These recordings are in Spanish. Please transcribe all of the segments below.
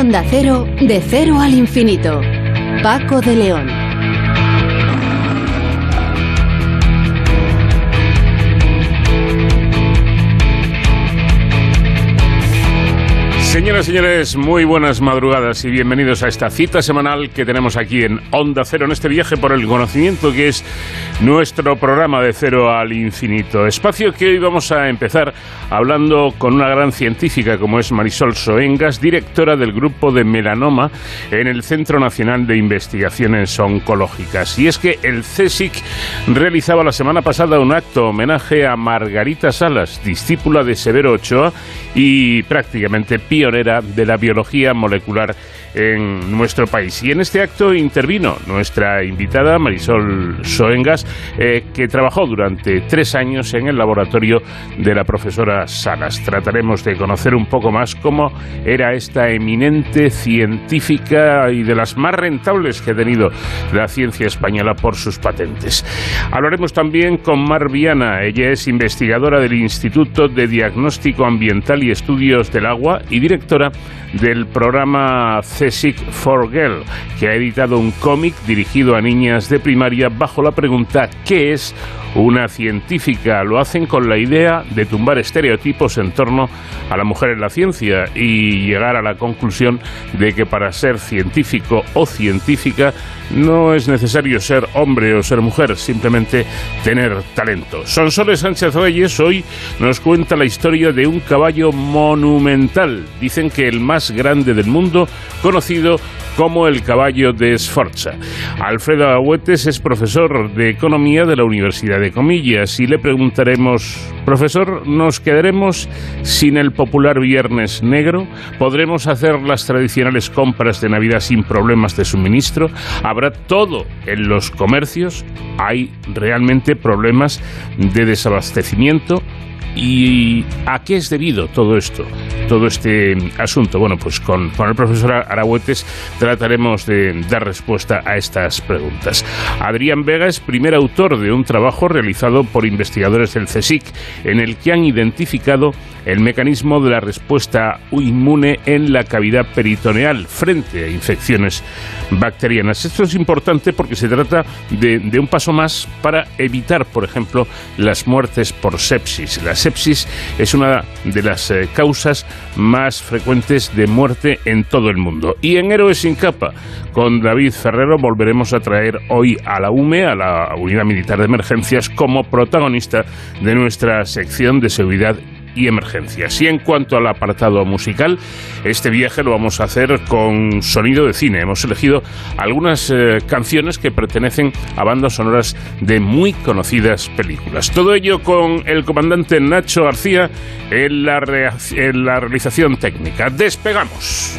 Onda Cero, de cero al infinito. Paco de León. Señoras y señores, muy buenas madrugadas y bienvenidos a esta cita semanal que tenemos aquí en Onda Cero, en este viaje por el conocimiento que es nuestro programa de cero al infinito. Espacio que hoy vamos a empezar hablando con una gran científica como es Marisol Soengas, directora del grupo de melanoma en el Centro Nacional de Investigaciones Oncológicas. Y es que el CSIC realizaba la semana pasada un acto homenaje a Margarita Salas, discípula de Severo Ochoa y prácticamente pionera de la biología molecular en nuestro país. Y en este acto intervino nuestra invitada Marisol Soengas, eh, que trabajó durante tres años en el laboratorio de la profesora Salas. Trataremos de conocer un poco más cómo era esta eminente científica y de las más rentables que ha tenido la ciencia española por sus patentes. Hablaremos también con Mar Viana. Ella es investigadora del Instituto de Diagnóstico Ambiental y Estudios del Agua y directora del programa CSIC for Girl, que ha editado un cómic dirigido a niñas de primaria bajo la pregunta ¿qué es una científica? Lo hacen con la idea de tumbar estereotipos en torno a la mujer en la ciencia y llegar a la conclusión de que para ser científico o científica no es necesario ser hombre o ser mujer, simplemente tener talento. Sonsoles Sánchez Reyes hoy nos cuenta la historia de un caballo monumental. Dicen que el más grande del mundo, conocido como el caballo de Sforza. Alfredo Agüetes es profesor de economía de la Universidad de Comillas y le preguntaremos, profesor, ¿nos quedaremos sin el popular Viernes Negro? ¿Podremos hacer las tradicionales compras de Navidad sin problemas de suministro? ¿Habrá todo en los comercios? ¿Hay realmente problemas de desabastecimiento? ¿Y a qué es debido todo esto, todo este asunto? Bueno, pues con, con el profesor Aragüetes trataremos de dar respuesta a estas preguntas. Adrián Vega es primer autor de un trabajo realizado por investigadores del CSIC en el que han identificado el mecanismo de la respuesta inmune en la cavidad peritoneal frente a infecciones bacterianas. Esto es importante porque se trata de, de un paso más para evitar, por ejemplo, las muertes por sepsis. La sepsis es una de las eh, causas más frecuentes de muerte en todo el mundo. Y en Héroes sin capa, con David Ferrero, volveremos a traer hoy a la UME, a la Unidad Militar de Emergencias, como protagonista de nuestra sección de seguridad y emergencias. Y en cuanto al apartado musical, este viaje lo vamos a hacer con sonido de cine. Hemos elegido algunas eh, canciones que pertenecen a bandas sonoras de muy conocidas películas. Todo ello con el comandante Nacho García en la, rea- en la realización técnica. Despegamos.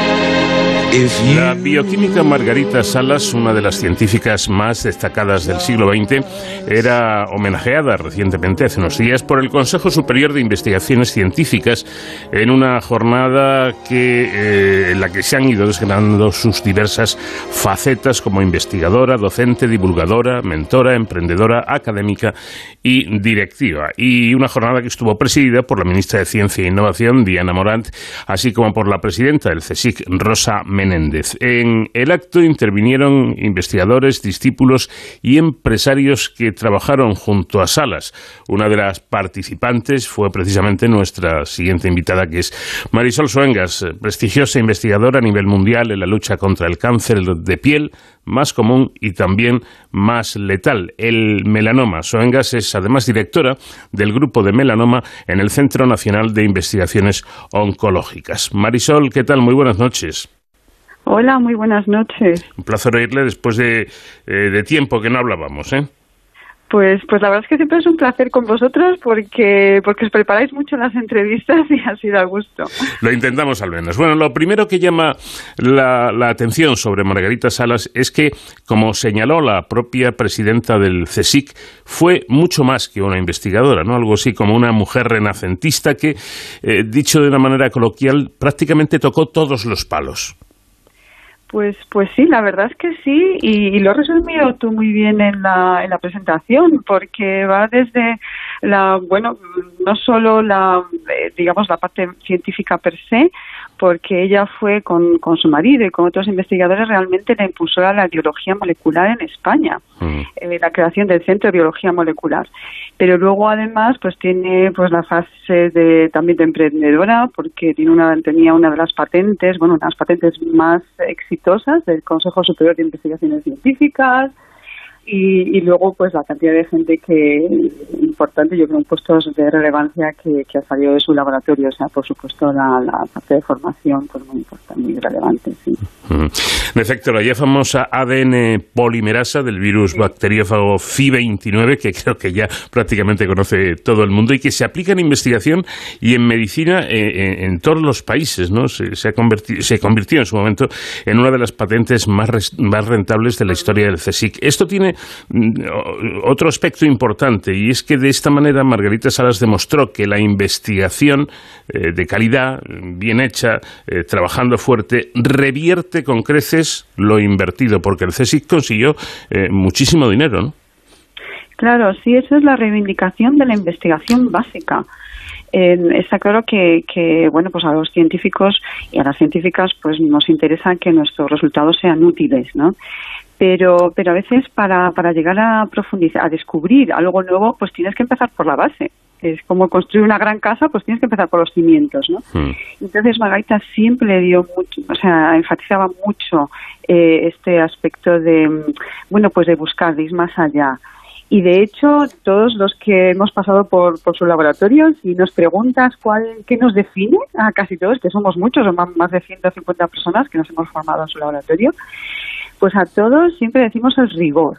La bioquímica Margarita Salas, una de las científicas más destacadas del siglo XX, era homenajeada recientemente, hace unos días, por el Consejo Superior de Investigaciones Científicas en una jornada que, eh, en la que se han ido desgranando sus diversas facetas como investigadora, docente, divulgadora, mentora, emprendedora, académica y directiva. Y una jornada que estuvo presidida por la ministra de Ciencia e Innovación, Diana Morant, así como por la presidenta del CSIC, Rosa en el acto intervinieron investigadores, discípulos y empresarios que trabajaron junto a Salas. Una de las participantes fue precisamente nuestra siguiente invitada, que es Marisol Suengas, prestigiosa investigadora a nivel mundial en la lucha contra el cáncer de piel, más común y también más letal, el melanoma. Soengas es además directora del grupo de melanoma en el Centro Nacional de Investigaciones Oncológicas. Marisol, ¿qué tal? Muy buenas noches. Hola, muy buenas noches. Un placer oírle después de, eh, tiempo que no hablábamos, ¿eh? Pues, pues la verdad es que siempre es un placer con vosotros porque, porque os preparáis mucho las entrevistas y así da gusto. Lo intentamos al menos. Bueno, lo primero que llama la, la, atención sobre Margarita Salas es que, como señaló la propia presidenta del CSIC, fue mucho más que una investigadora, ¿no? Algo así como una mujer renacentista que, eh, dicho de una manera coloquial, prácticamente tocó todos los palos. Pues, pues sí, la verdad es que sí, y, lo has resumido tú muy bien en la, en la presentación, porque va desde la, bueno, no solo la, eh, digamos, la parte científica per se, porque ella fue con, con su marido y con otros investigadores realmente la impulsora de la biología molecular en España, mm. eh, la creación del Centro de Biología Molecular. Pero luego además pues tiene pues la fase de también de emprendedora porque tiene una tenía una de las patentes, bueno, unas patentes más exitosas del Consejo Superior de Investigaciones Científicas, y, y, luego pues la cantidad de gente que importante yo creo en puestos de relevancia que, ha salido de su laboratorio. O sea por supuesto la, parte de formación pues muy importante muy relevante sí. En efecto la ya famosa ADN polimerasa del virus bacteriófago FI29 que creo que ya prácticamente conoce todo el mundo y que se aplica en investigación y en medicina en, en todos los países no se, se, ha convertido, se convirtió en su momento en una de las patentes más, más rentables de la historia del CSIC. Esto tiene Mm, otro aspecto importante y es que de esta manera Margarita Salas demostró que la investigación eh, de calidad, bien hecha, eh, trabajando fuerte, revierte con creces lo invertido, porque el CSIC consiguió eh, muchísimo dinero, ¿no? Claro, sí, esa es la reivindicación de la investigación básica. está claro que, que, bueno, pues a los científicos y a las científicas, pues nos interesa que nuestros resultados sean útiles, ¿no? Pero, pero a veces para, para llegar a profundizar, a descubrir algo nuevo, pues tienes que empezar por la base. Es como construir una gran casa, pues tienes que empezar por los cimientos, ¿no? Hmm. Entonces Margarita siempre dio mucho, o sea, enfatizaba mucho eh, este aspecto de, bueno, pues de buscar, de ir más allá. Y de hecho, todos los que hemos pasado por, por su laboratorio, si nos preguntas cuál, qué nos define, a casi todos, que somos muchos, más de 150 personas que nos hemos formado en su laboratorio, pues a todos siempre decimos el rigor.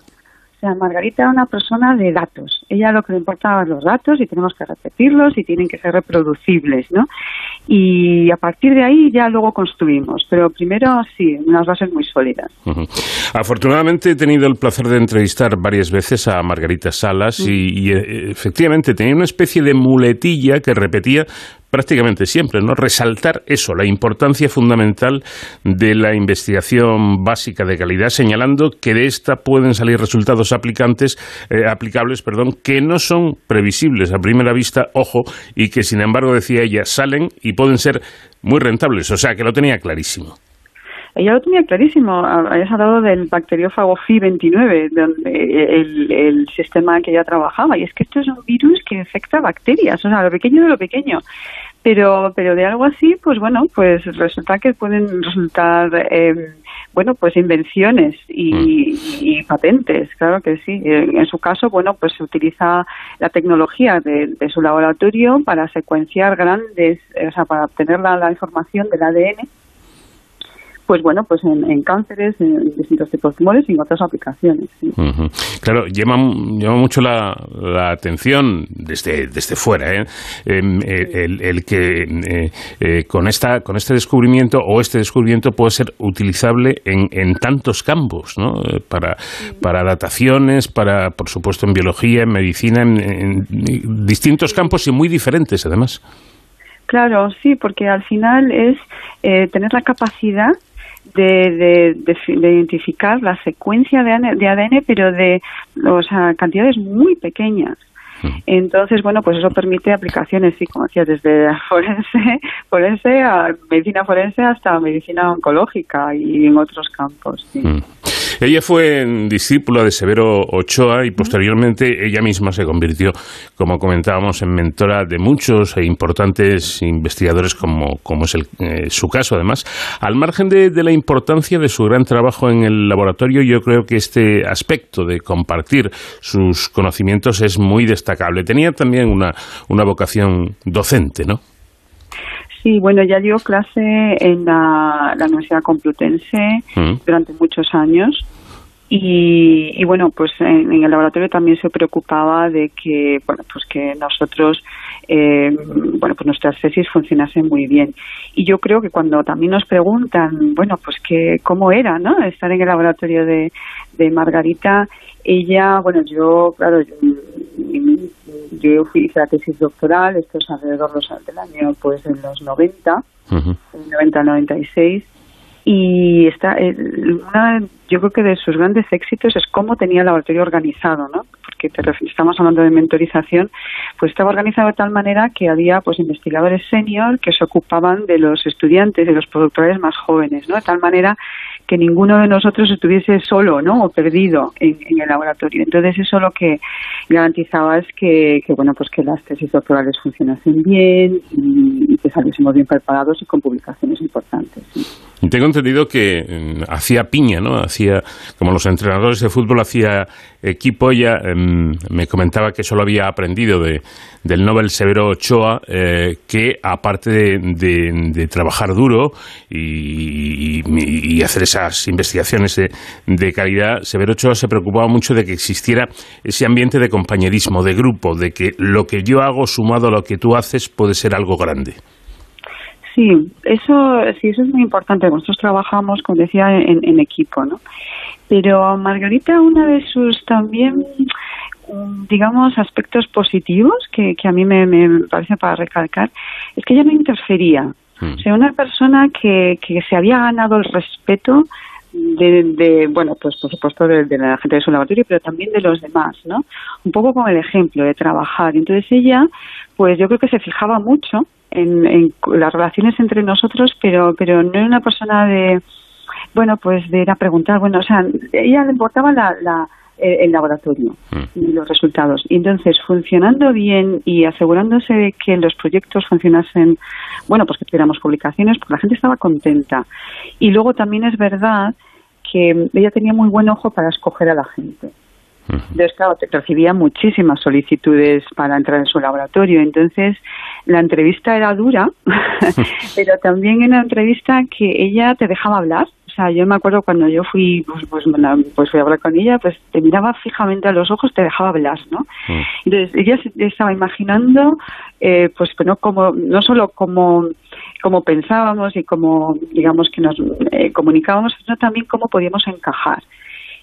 O sea, Margarita era una persona de datos. Ella lo que le importaba los datos y tenemos que repetirlos y tienen que ser reproducibles, ¿no? Y a partir de ahí ya luego construimos. Pero primero sí, unas bases muy sólidas. Afortunadamente he tenido el placer de entrevistar varias veces a Margarita Salas y, y eh, efectivamente tenía una especie de muletilla que repetía prácticamente siempre, ¿no? Resaltar eso, la importancia fundamental de la investigación básica de calidad, señalando que de esta pueden salir resultados aplicantes, eh, aplicables, perdón, que no son previsibles a primera vista, ojo, y que sin embargo, decía ella, salen y pueden ser muy rentables, o sea, que lo tenía clarísimo. Ella lo tenía clarísimo. Habías hablado del bacteriófago FI29, donde el, el, sistema que ella trabajaba. Y es que esto es un virus que infecta bacterias, o sea, lo pequeño de lo pequeño pero pero de algo así pues bueno pues resulta que pueden resultar eh, bueno, pues invenciones y, patentes, claro que sí. En, su caso, bueno, pues se utiliza la tecnología de, su laboratorio para secuenciar grandes, o sea, para obtener la información del ADN pues bueno, pues en, cánceres, en distintos tipos de tumores y en otras aplicaciones. Claro, llama, llama mucho la, atención desde, desde fuera ¿eh? Em, eh, el, que eh, con, esta, con este descubrimiento o este descubrimiento puede ser utilizable en, en tantos campos, ¿no? Para, para dataciones, para, por supuesto, en biología, en medicina, en distintos campos y muy diferentes además. Claro, sí, porque al final es tener la capacidad de, identificar la secuencia de, ADN, pero de o sea, cantidades muy pequeñas. Mm. Entonces, bueno, pues eso permite aplicaciones, sí, como decía, desde forense, forense a medicina forense hasta medicina oncológica y en otros campos. Sí. Mm. Ella fue discípula de Severo Ochoa y posteriormente ella misma se convirtió, como comentábamos, en mentora de muchos e importantes investigadores, como, como es el, eh, su caso, además. Al margen de, la importancia de su gran trabajo en el laboratorio, yo creo que este aspecto de compartir sus conocimientos es muy destacable. Tenía también una, una vocación docente, ¿no? Sí, bueno, ya dio clase en la, Universidad Complutense mm. durante muchos años y, bueno, pues en, el laboratorio también se preocupaba de que, bueno, pues que nosotros, eh, bueno, pues nuestras tesis funcionasen muy bien. Y yo creo que cuando también nos preguntan, bueno, pues que cómo era, ¿no? Estar en el laboratorio de, de Margarita, ella, bueno, yo, claro, yo, yo hice la tesis doctoral, esto es alrededor del año, pues en los 90, uh 90-96, y está, eh, una, yo creo que de sus grandes éxitos es cómo tenía el laboratorio organizado, ¿no? Porque estamos hablando de mentorización, pues estaba organizado de tal manera que había pues investigadores senior que se ocupaban de los estudiantes, de los productores más jóvenes, ¿no? De tal manera que ninguno de nosotros estuviese solo, ¿no? O perdido en, el laboratorio. Entonces eso lo que garantizaba es que, bueno, pues que las tesis doctorales funcionasen bien y, que saliésemos bien preparados y con publicaciones importantes. Tengo entendido que mm, hacía piña, ¿no? Hacía, como los entrenadores de fútbol, hacía equipo. Ella em, me comentaba que solo había aprendido de, del Nobel Severo Ochoa, eh, que aparte de, trabajar duro y, hacer esas investigaciones de, de, calidad, Severo Ochoa se preocupaba mucho de que existiera ese ambiente de compañerismo, de grupo, de que lo que yo hago sumado a lo que tú haces puede ser algo grande. Sí, eso sí, eso es muy importante. Nosotros trabajamos, como decía, en, equipo, ¿no? Pero Margarita, una de sus también, digamos, aspectos positivos que, que a mí me, parece para recalcar, es que ella no interfería. Mm. O sea, una persona que, que se había ganado el respeto de, de, bueno, pues por supuesto de, de, la gente de su laboratorio, pero también de los demás, ¿no? Un poco con el ejemplo de trabajar. Entonces ella, pues yo creo que se fijaba mucho en, las relaciones entre nosotros, pero, pero no era una persona de, bueno, pues de ir a preguntar, bueno, o sea, a ella le importaba la, la el laboratorio mm. y los resultados. Y entonces, funcionando bien y asegurándose de que los proyectos funcionasen, bueno, pues que tuviéramos publicaciones, porque la gente estaba contenta. Y luego también es verdad que ella tenía muy buen ojo para escoger a la gente. Entonces, claro, recibía muchísimas solicitudes para entrar en su laboratorio. Entonces, la entrevista era dura, pero también en la entrevista que ella te dejaba hablar. O sea, yo me acuerdo cuando yo fui, pues, pues, pues fui a hablar con ella, pues te miraba fijamente a los ojos, te dejaba hablar, ¿no? Entonces, ella estaba imaginando, eh, pues, no como, no solo como como pensábamos y como digamos que nos eh, comunicábamos, sino también cómo podíamos encajar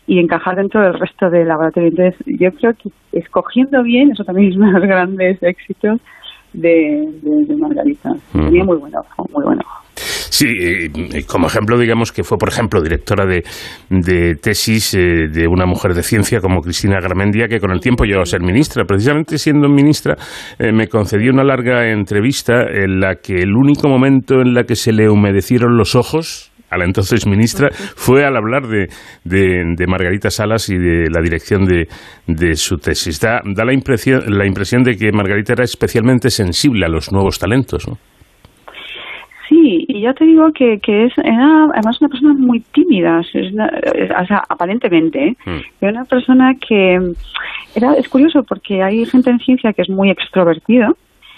y encajar dentro del resto del laboratorio. Entonces, yo creo que escogiendo bien, eso también es uno de los grandes éxitos de, Margarita. Tenía muy buen ojo, muy buen ojo. Sí, como ejemplo, digamos que fue, por ejemplo, directora de, de tesis eh, de una mujer de ciencia como Cristina Garmendia, que con el tiempo llegó a ser ministra. Precisamente siendo ministra, eh, me concedió una larga entrevista en la que el único momento en la que se le humedecieron los ojos a la entonces ministra, fue al hablar de, de, Margarita Salas y de la dirección de, de su tesis. Da, da, la, impresión, la impresión de que Margarita era especialmente sensible a los nuevos talentos, ¿no? Sí, y ya te digo que, que es era además una persona muy tímida, es o sea, aparentemente, ¿eh? mm. era una persona que era es curioso porque hay gente en ciencia que es muy extrovertida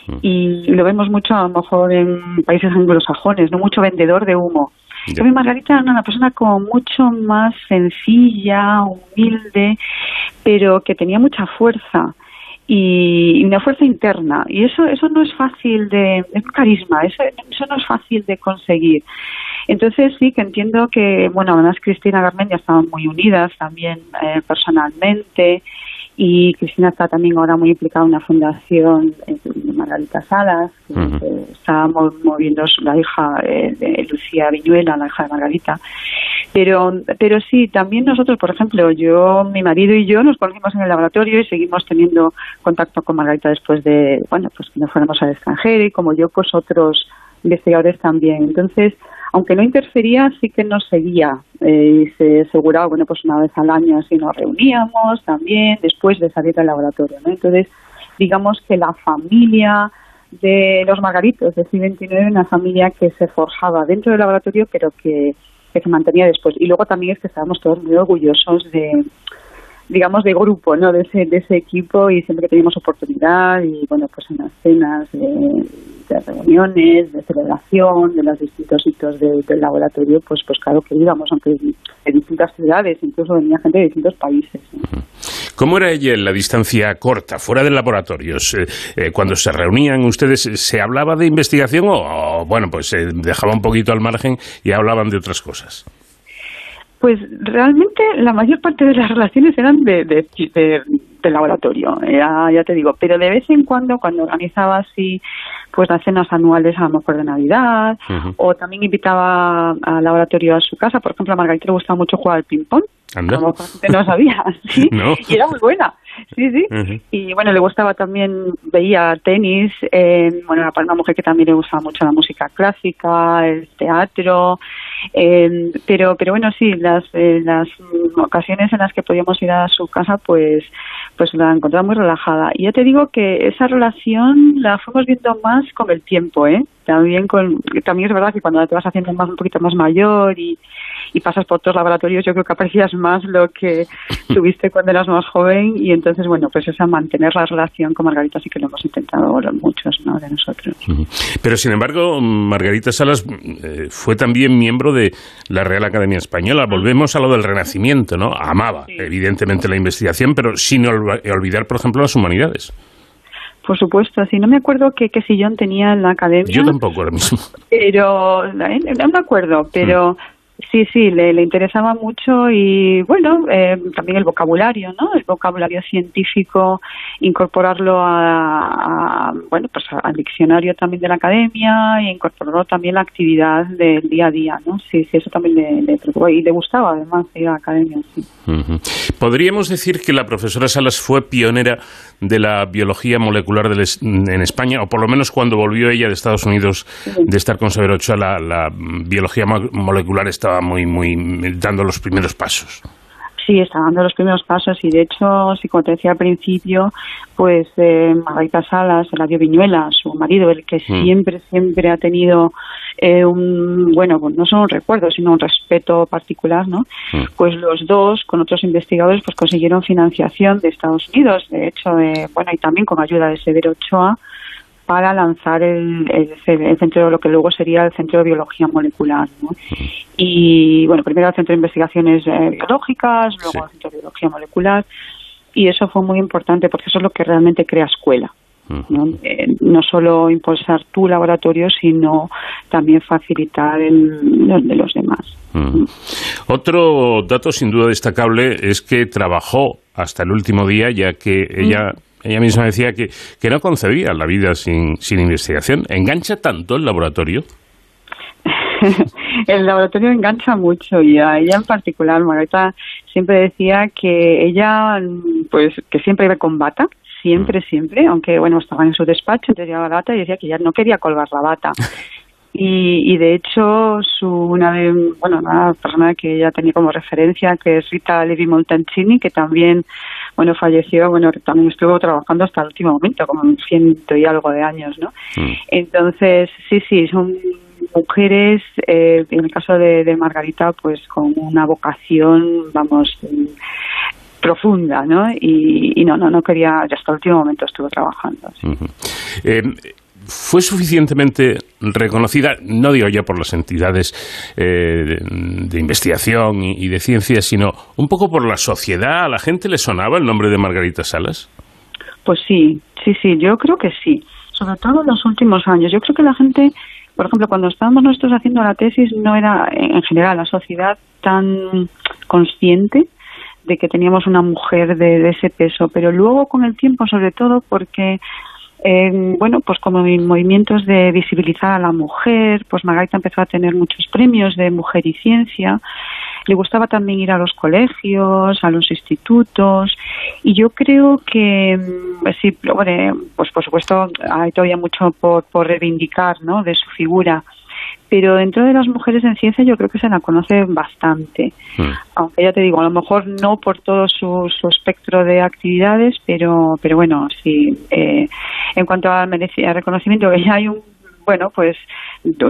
mm. y lo vemos mucho a lo mejor en países anglosajones, no mucho vendedor de humo. Yo Margarita era una persona como mucho más sencilla, humilde, pero que tenía mucha fuerza y una fuerza interna. Y eso eso no es fácil de es un carisma eso, no es fácil de conseguir. Entonces sí que entiendo que bueno además Cristina ya estaban muy unidas también eh, personalmente y Cristina está también ahora muy implicada en una fundación de Margarita Salas, que está moviendo la hija de Lucía Viñuela, la hija de Margarita. Pero, pero sí, también nosotros, por ejemplo, yo, mi marido y yo nos conocimos en el laboratorio y seguimos teniendo contacto con Margarita después de, bueno, pues que nos fuéramos al extranjero y como yo, pues otros investigadores también. Entonces, aunque no interfería, sí que nos seguía eh, y se aseguraba, bueno, pues una vez al año así nos reuníamos también después de salir del laboratorio, ¿no? Entonces, digamos que la familia de los margaritos de CI29 una familia que se forjaba dentro del laboratorio, pero que, que se mantenía después. Y luego también es que estábamos todos muy orgullosos de, digamos, de grupo, ¿no? De ese, de ese equipo y siempre que teníamos oportunidad y, bueno, pues en las cenas de, reuniones, de celebración, de los distintos hitos del laboratorio, pues, pues claro que íbamos, aunque de distintas ciudades, incluso venía gente de distintos países. ¿Cómo era ella en la distancia corta, fuera del laboratorio? Eh, cuando se reunían ustedes, ¿se hablaba de investigación o, bueno, pues se dejaba un poquito al margen y hablaban de otras cosas? Pues realmente la mayor parte de las relaciones eran de, de, laboratorio, ya, ya, te digo, pero de vez en cuando, cuando organizaba así pues las cenas anuales a lo mejor de Navidad, o también invitaba al laboratorio a su casa, por ejemplo a Margarita le gustaba mucho jugar al ping-pong, como no sabía, ¿sí? y era muy buena. Sí, sí. Y bueno, le gustaba también, veía tenis, eh, bueno, era una mujer que también le gustaba mucho la música clásica, el teatro, eh, pero pero bueno, sí, las, eh, las ocasiones en las que podíamos ir a su casa, pues pues la encontraba muy relajada. Y ya te digo que esa relación la fuimos viendo más con el tiempo, ¿eh? También, con, también es verdad que cuando te vas haciendo más un poquito más mayor y, y pasas por otros laboratorios, yo creo que aprecias más lo que tuviste cuando eras más joven y entonces, bueno, pues esa mantener la relación con Margarita sí que lo hemos intentado muchos ¿no? de nosotros. Pero, sin embargo, Margarita Salas eh, fue también miembro de la Real Academia Española. Volvemos a lo del Renacimiento, ¿no? Amaba, evidentemente, la investigación, pero sin olvidar, por ejemplo, las humanidades. Por supuesto, sí. No me acuerdo qué, qué sillón tenía en la academia. Yo tampoco ahora mismo. Pero, no me acuerdo, pero... Mm. Sí, sí, le, interesaba mucho y bueno, eh, también el vocabulario, ¿no? El vocabulario científico, incorporarlo a, bueno, pues al diccionario también de la academia e incorporarlo también la actividad del día a día, ¿no? Sí, sí, eso también le, le preocupó y le gustaba además ir a la academia, sí. Podríamos decir que la profesora Salas fue pionera de la biología molecular en España, o por lo menos cuando volvió ella de Estados Unidos de estar con Severo Ochoa, la, la biología molecular estaba muy, muy dando los primeros pasos. Sí, está dando los primeros pasos y de hecho, si como te decía al principio, pues eh, Margarita Salas, Eladio Viñuela, su marido, el que mm. siempre, siempre ha tenido eh, un, bueno, pues no solo un recuerdo, sino un respeto particular, ¿no? Mm. Pues los dos, con otros investigadores, pues consiguieron financiación de Estados Unidos, de hecho, eh, bueno, y también con ayuda de Severo Ochoa, para lanzar el, el, centro, lo que luego sería el Centro de Biología Molecular. Y bueno, primero el Centro de Investigaciones eh, Biológicas, luego el Centro de Biología Molecular, y eso fue muy importante porque eso es lo que realmente crea escuela. ¿no? Eh, no solo impulsar tu laboratorio, sino también facilitar el, de los demás. Otro dato sin duda destacable es que trabajó hasta el último día, ya que ella ella misma decía que, que no concebía la vida sin, sin investigación. ¿Engancha tanto el laboratorio? el laboratorio engancha mucho y a ella en particular, Margarita siempre decía que ella, pues, que siempre iba con bata, siempre, mm. siempre, aunque bueno, estaba en su despacho, entonces llevaba la bata y decía que ya no quería colgar la bata. Y, y de hecho, su, una, de, bueno, una persona que ella tenía como referencia, que es Rita Levi Montancini, que también bueno, falleció, bueno, también estuvo trabajando hasta el último momento, como un ciento y algo de años, ¿no? Mm. Entonces, sí, sí, son mujeres, eh, en el caso de, de, Margarita, pues con una vocación, vamos, profunda, ¿no? Y, no, no, no quería, hasta el último momento estuvo trabajando. Eh, fue suficientemente reconocida, no digo yo por las entidades eh, de, investigación y, de ciencia, sino un poco por la sociedad. ¿A la gente le sonaba el nombre de Margarita Salas? Pues sí, sí, sí, yo creo que sí. Sobre todo en los últimos años. Yo creo que la gente, por ejemplo, cuando estábamos nosotros haciendo la tesis, no era en general la sociedad tan consciente de que teníamos una mujer de, ese peso, pero luego con el tiempo, sobre todo porque eh, bueno, pues como movimientos de visibilizar a la mujer, pues Margarita empezó a tener muchos premios de mujer y ciencia. Le gustaba también ir a los colegios, a los institutos, y yo creo que mm, sí, pues por supuesto hay todavía mucho por, por reivindicar, ¿no? De su figura pero dentro de las mujeres en ciencia yo creo que se la conoce bastante. Hmm. Aunque ya te digo, a lo mejor no por todo su, espectro de actividades, pero, pero bueno, sí. Eh, en cuanto a, reconocimiento, ya hay un bueno, pues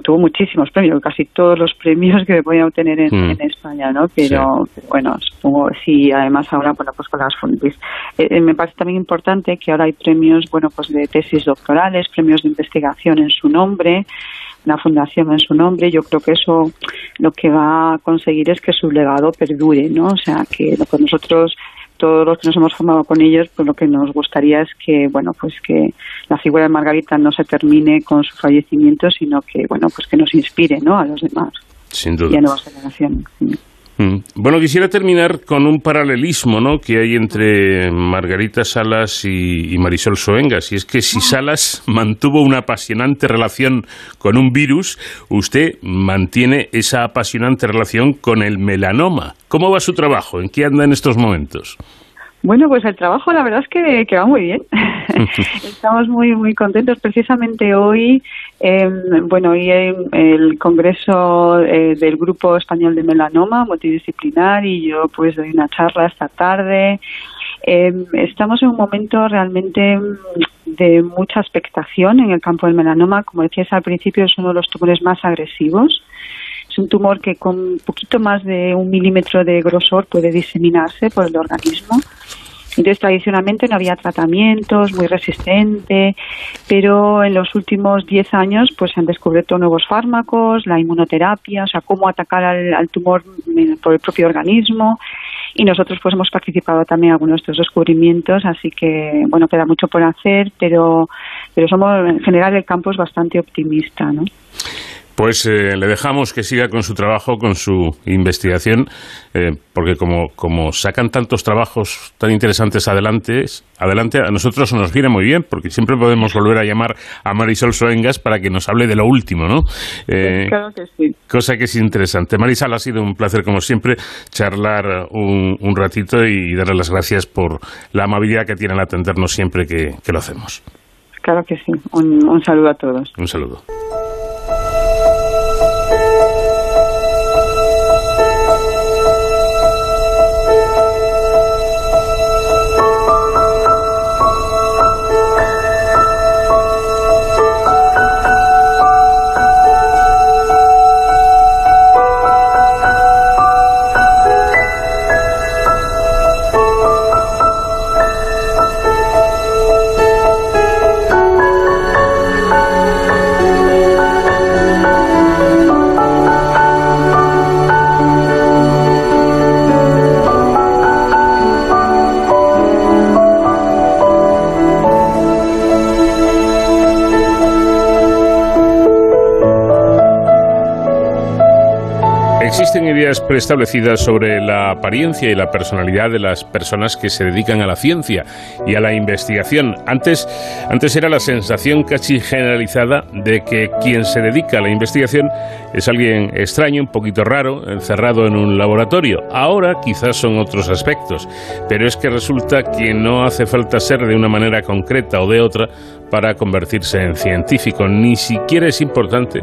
tuvo muchísimos premios, casi todos los premios que voy a obtener en, hmm. España, ¿no? Pero, bueno, supongo, sí, además ahora, bueno, pues con las fundis. Eh, eh, me parece también importante que ahora hay premios, bueno, pues de tesis doctorales, premios de investigación en su nombre, una fundación en su nombre, yo creo que eso lo que va a conseguir es que su legado perdure, ¿no? O sea, que lo que nosotros todos los que nos hemos formado con ellos, pues lo que nos gustaría es que, bueno, pues que la figura de Margarita no se termine con su fallecimiento, sino que, bueno, pues que nos inspire, ¿no? A los demás. Sin duda. Y a nuevas generaciones. Bueno, quisiera terminar con un paralelismo ¿no? que hay entre Margarita Salas y, Marisol Soengas. Y es que si ah. Salas mantuvo una apasionante relación con un virus, usted mantiene esa apasionante relación con el melanoma. ¿Cómo va su trabajo? ¿En qué anda en estos momentos? Bueno, pues el trabajo la verdad es que, que va muy bien. Estamos muy muy contentos. Precisamente hoy, eh, bueno, hoy el Congreso eh, del Grupo Español de Melanoma multidisciplinar y yo pues doy una charla esta tarde. Eh, estamos en un momento realmente de mucha expectación en el campo del melanoma. Como decías al principio, es uno de los tumores más agresivos. Es un tumor que con poquito más de un milímetro de grosor puede diseminarse por el organismo. Entonces, tradicionalmente no había tratamientos, muy resistente, pero en los últimos 10 años pues se han descubierto nuevos fármacos, la inmunoterapia, o sea, cómo atacar al, tumor por el propio organismo. Y nosotros pues hemos participado también en algunos de estos descubrimientos, así que, bueno, queda mucho por hacer, pero, pero somos, en general, el campo es bastante optimista, ¿no? Pues eh, le dejamos que siga con su trabajo, con su investigación, eh, porque como, como sacan tantos trabajos tan interesantes adelante, adelante, a nosotros nos viene muy bien, porque siempre podemos volver a llamar a Marisol Soengas para que nos hable de lo último, ¿no? Eh, claro que sí. Cosa que es interesante. Marisol, ha sido un placer, como siempre, charlar un, un ratito y darle las gracias por la amabilidad que tiene al atendernos siempre que, que lo hacemos. Claro que sí. un saludo a todos. Un saludo. Existen ideas preestablecidas sobre la apariencia y la personalidad de las personas que se dedican a la ciencia y a la investigación. Antes, antes era la sensación casi generalizada de que quien se dedica a la investigación es alguien extraño, un poquito raro, encerrado en un laboratorio. Ahora quizás son otros aspectos, pero es que resulta que no hace falta ser de una manera concreta o de otra para convertirse en científico. Ni siquiera es importante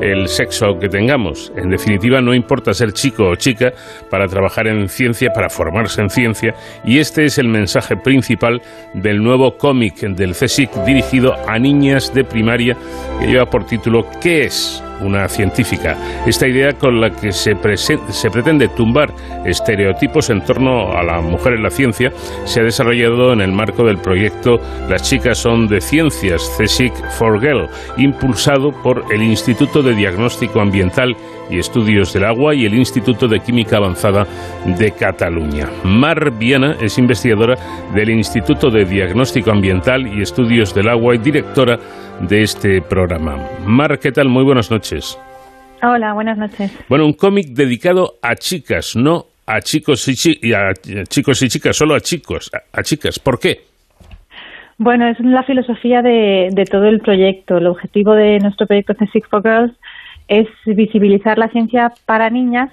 el sexo que tengamos. En definitiva, no importa ser chico o chica para trabajar en ciencia, para formarse en ciencia. Y este es el mensaje principal del nuevo cómic del CSIC dirigido a niñas de primaria que lleva por título ¿Qué es? una científica. Esta idea con la que se, se, pretende tumbar estereotipos en torno a la mujer en la ciencia se ha desarrollado en el marco del proyecto Las chicas son de ciencias, CSIC for Girl, impulsado por el Instituto de Diagnóstico Ambiental y Estudios del Agua y el Instituto de Química Avanzada de Cataluña. Mar Viana es investigadora del Instituto de Diagnóstico Ambiental y Estudios del Agua y directora de este programa. Mar, ¿qué tal? Muy buenas noches. Hola, buenas noches. Bueno, un cómic dedicado a chicas, no a chicos y, a chicos y chicas, solo a chicos, a, chicas. ¿Por qué? Bueno, es la filosofía de, todo el proyecto. El objetivo de nuestro proyecto Six for Girls es visibilizar la ciencia para niñas,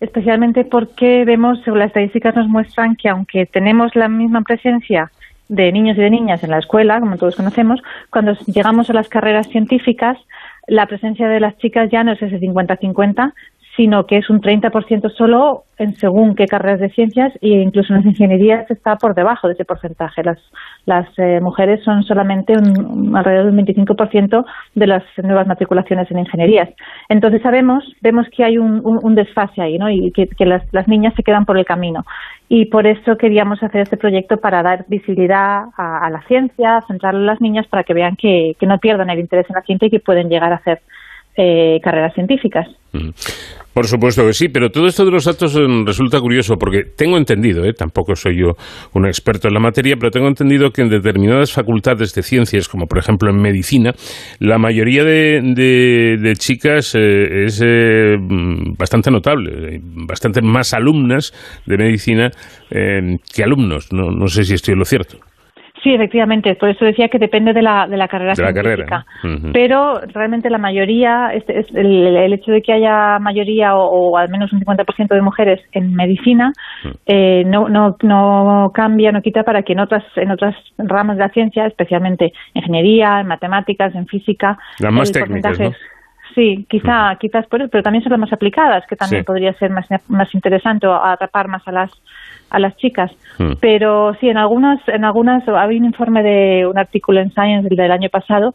especialmente porque vemos, según las estadísticas nos muestran que aunque tenemos la misma presencia de niños y de niñas en la escuela, como todos conocemos, cuando llegamos a las carreras científicas, la presencia de las chicas ya no es ese 50-50, sino que es un 30% solo en según qué carreras de ciencias e incluso en las ingenierías está por debajo de ese porcentaje. Las, las eh, mujeres son solamente un, alrededor del 25% de las nuevas matriculaciones en ingenierías. Entonces sabemos, vemos que hay un, un, desfase ahí ¿no? y que, que las, las, niñas se quedan por el camino. Y por eso queríamos hacer este proyecto para dar visibilidad a, la ciencia, centrarlo en las niñas para que vean que, que no pierdan el interés en la ciencia y que pueden llegar a hacer eh, carreras científicas. Por supuesto que sí, pero todo esto de los datos mm, resulta curioso porque tengo entendido, ¿eh? tampoco soy yo un experto en la materia, pero tengo entendido que en determinadas facultades de ciencias, como por ejemplo en medicina, la mayoría de, chicas eh, es mm, bastante notable, bastante más alumnas de medicina que alumnos. No, no sé si estoy en lo cierto. Sí, efectivamente. Por eso decía que depende de la, de la carrera de científica. Pero realmente la mayoría, este, es el, hecho de que haya mayoría o, al menos un 50% de mujeres en medicina, eh, no, no, no cambia, no quita para que en otras, en otras ramas de la ciencia, especialmente en ingeniería, en matemáticas, en física, las más técnicas, Sí, quizá, quizás por eso, pero también son las más aplicadas, que también podría ser más, más interesante o atrapar más a las a las chicas. Hmm. Pero sí, en algunas, en algunas, había un informe de un artículo en Science del año pasado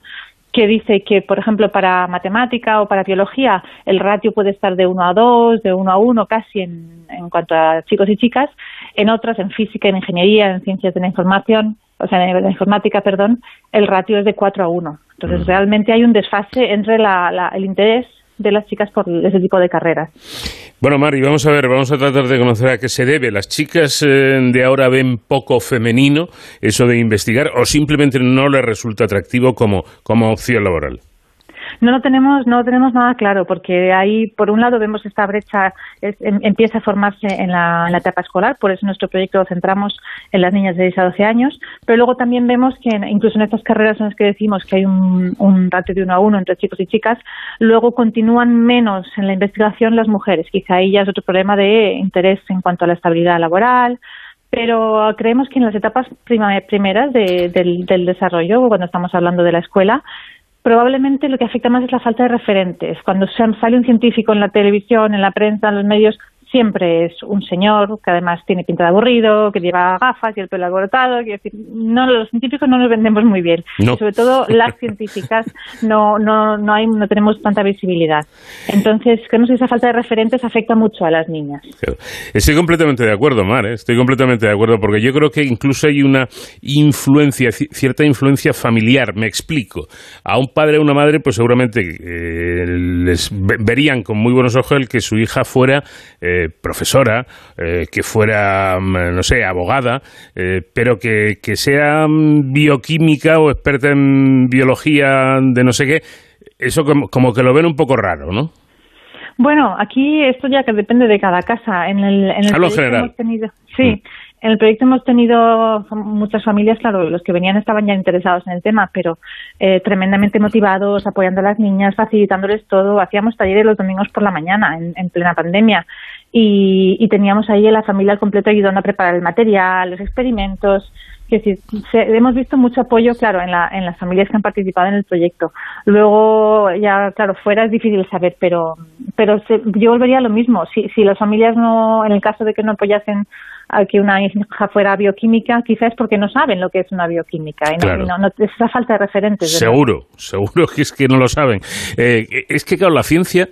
que dice que, por ejemplo, para matemática o para biología, el ratio puede estar de 1 a 2, de 1 a 1 casi en, en cuanto a chicos y chicas. En otras, en física, en ingeniería, en ciencias de la información, o sea, en la informática, perdón, el ratio es de 4 a 1. Entonces, hmm. realmente hay un desfase entre la, el interés de las chicas por ese tipo de carreras. Bueno, Mari, vamos a ver, vamos a tratar de conocer a qué se debe. ¿Las chicas eh, de ahora ven poco femenino eso de investigar o simplemente no les resulta atractivo como, como opción laboral? No lo tenemos, no tenemos nada claro, porque ahí, por un lado, vemos esta brecha em, empieza a formarse en la, etapa escolar, por eso nuestro proyecto lo centramos en las niñas de 6 a 12 años, pero luego también vemos que incluso en estas carreras en las que decimos que hay un, un ratio de uno a uno entre chicos y chicas, luego continúan menos en la investigación las mujeres. Quizá ahí ya es otro problema de interés en cuanto a la estabilidad laboral, pero creemos que en las etapas primeras del, del, desarrollo, cuando estamos hablando de la escuela, probablemente lo que afecta más es la falta de referentes. Cuando sale un científico en la televisión, en la prensa, en los medios, siempre es un señor que además tiene pinta de aburrido, que lleva gafas y el pelo alborotado. Quiero decir, no, los científicos no nos vendemos muy bien. sobre todo las científicas no, no, no, hay, no tenemos tanta visibilidad. Entonces, creo que esa falta de referentes afecta mucho a las niñas. Estoy completamente de acuerdo, Mar, ¿eh? estoy completamente de acuerdo, porque yo creo que incluso hay una influencia, cierta influencia familiar, me explico. A un padre o una madre, pues seguramente eh, les verían con muy buenos ojos el que su hija fuera... Eh, profesora, eh, que fuera, mm, no sé, abogada, eh, pero que, que sea mm, bioquímica o experta en biología de no sé qué, eso como, que lo ven un poco raro, ¿no? Bueno, aquí esto ya que depende de cada casa. En el, en el general. Hemos tenido, sí, mm. en el proyecto hemos tenido muchas familias, claro, los que venían estaban ya interesados en el tema, pero eh, tremendamente motivados, apoyando a las niñas, facilitándoles todo. Hacíamos talleres los domingos por la mañana, en, en plena pandemia y, teníamos ahí a la familia al completo ayudando a preparar el material, los experimentos. que sí, hemos visto mucho apoyo, claro, en, la, en las familias que han participado en el proyecto. Luego, ya, claro, fuera es difícil saber, pero, pero yo volvería a lo mismo. Si, si las familias no, en el caso de que no apoyasen a que una hija fuera bioquímica, quizás es porque no saben lo que es una bioquímica. Y no, no, esa falta de referentes. Seguro, seguro que es que no lo saben. Eh, es que, claro, la ciencia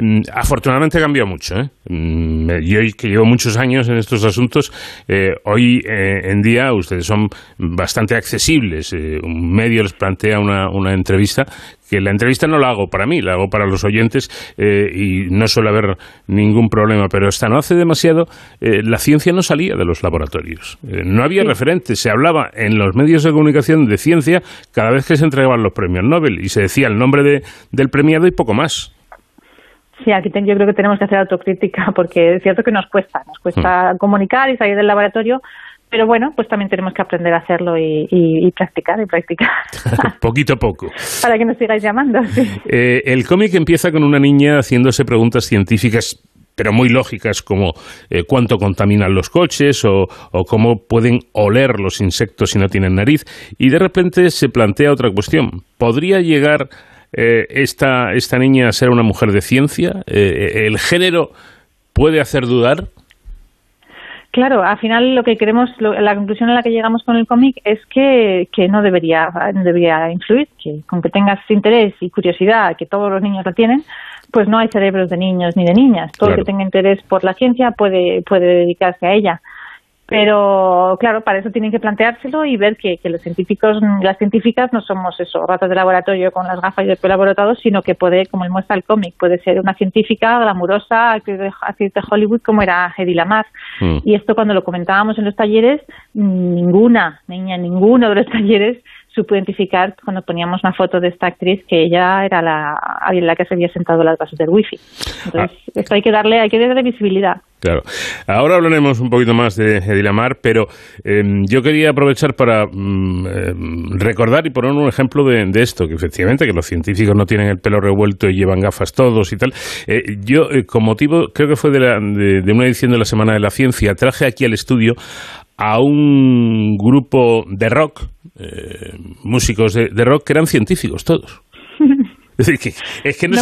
mm, afortunadamente ha cambiado mucho. ¿eh? Yo que llevo muchos años en estos asuntos, eh, hoy en día ustedes son bastante accesibles. un medio les plantea una, una entrevista que la entrevista no la hago para mí, la hago para los oyentes eh, y no suele haber ningún problema, pero hasta no hace demasiado eh, la ciencia no salía de los laboratorios. Eh, no había referentes, se hablaba en los medios de comunicación de ciencia cada vez que se entregaban los premios Nobel y se decía el nombre de, del premiado y poco más. Sí, aquí yo creo que tenemos que hacer autocrítica porque es cierto que nos cuesta, nos cuesta hmm. comunicar y salir del laboratorio, pero bueno, pues también tenemos que aprender a hacerlo y, practicar y practicar. Poquito a poco. Para que nos sigáis llamando. Eh, el cómic empieza con una niña haciéndose preguntas científicas pero muy lógicas como eh, cuánto contaminan los coches o, cómo pueden oler los insectos si no tienen nariz. Y de repente se plantea otra cuestión. ¿Podría llegar eh, esta, esta niña a ser una mujer de ciencia? ¿El género puede hacer dudar? Claro, al final lo que queremos, la conclusión a la que llegamos con el cómic es que, que no debería, debería influir, que con que tengas interés y curiosidad, que todos los niños lo tienen, pues no hay cerebros de niños ni de niñas. Todo el que tenga interés por la ciencia puede, puede dedicarse a ella. Pero claro, para eso tienen que planteárselo y ver que, los científicos, las científicas no somos eso, ratas de laboratorio con las gafas y el pelo aborotado, sino que puede, como muestra el cómic, puede ser una científica glamurosa, actriz de, de Hollywood como era Hedy Lamar. Mm. Y esto cuando lo comentábamos en los talleres, ninguna niña, ninguno de los talleres supo identificar cuando poníamos una foto de esta actriz que ella era la, la que se había sentado las bases del wifi. Entonces, ah. esto hay que darle, hay que darle visibilidad. Claro. Ahora hablaremos un poquito más de Edilamar, pero em, yo quería aprovechar para mm, em, recordar y poner un ejemplo de, esto, que efectivamente que los científicos no tienen el pelo revuelto y llevan gafas todos y tal. Eh, yo, eh, con motivo, creo que fue de, de, una edición de la Semana de la Ciencia, traje aquí al estudio a un grupo de rock, eh, músicos de, rock, que eran científicos todos. Es que, es que no,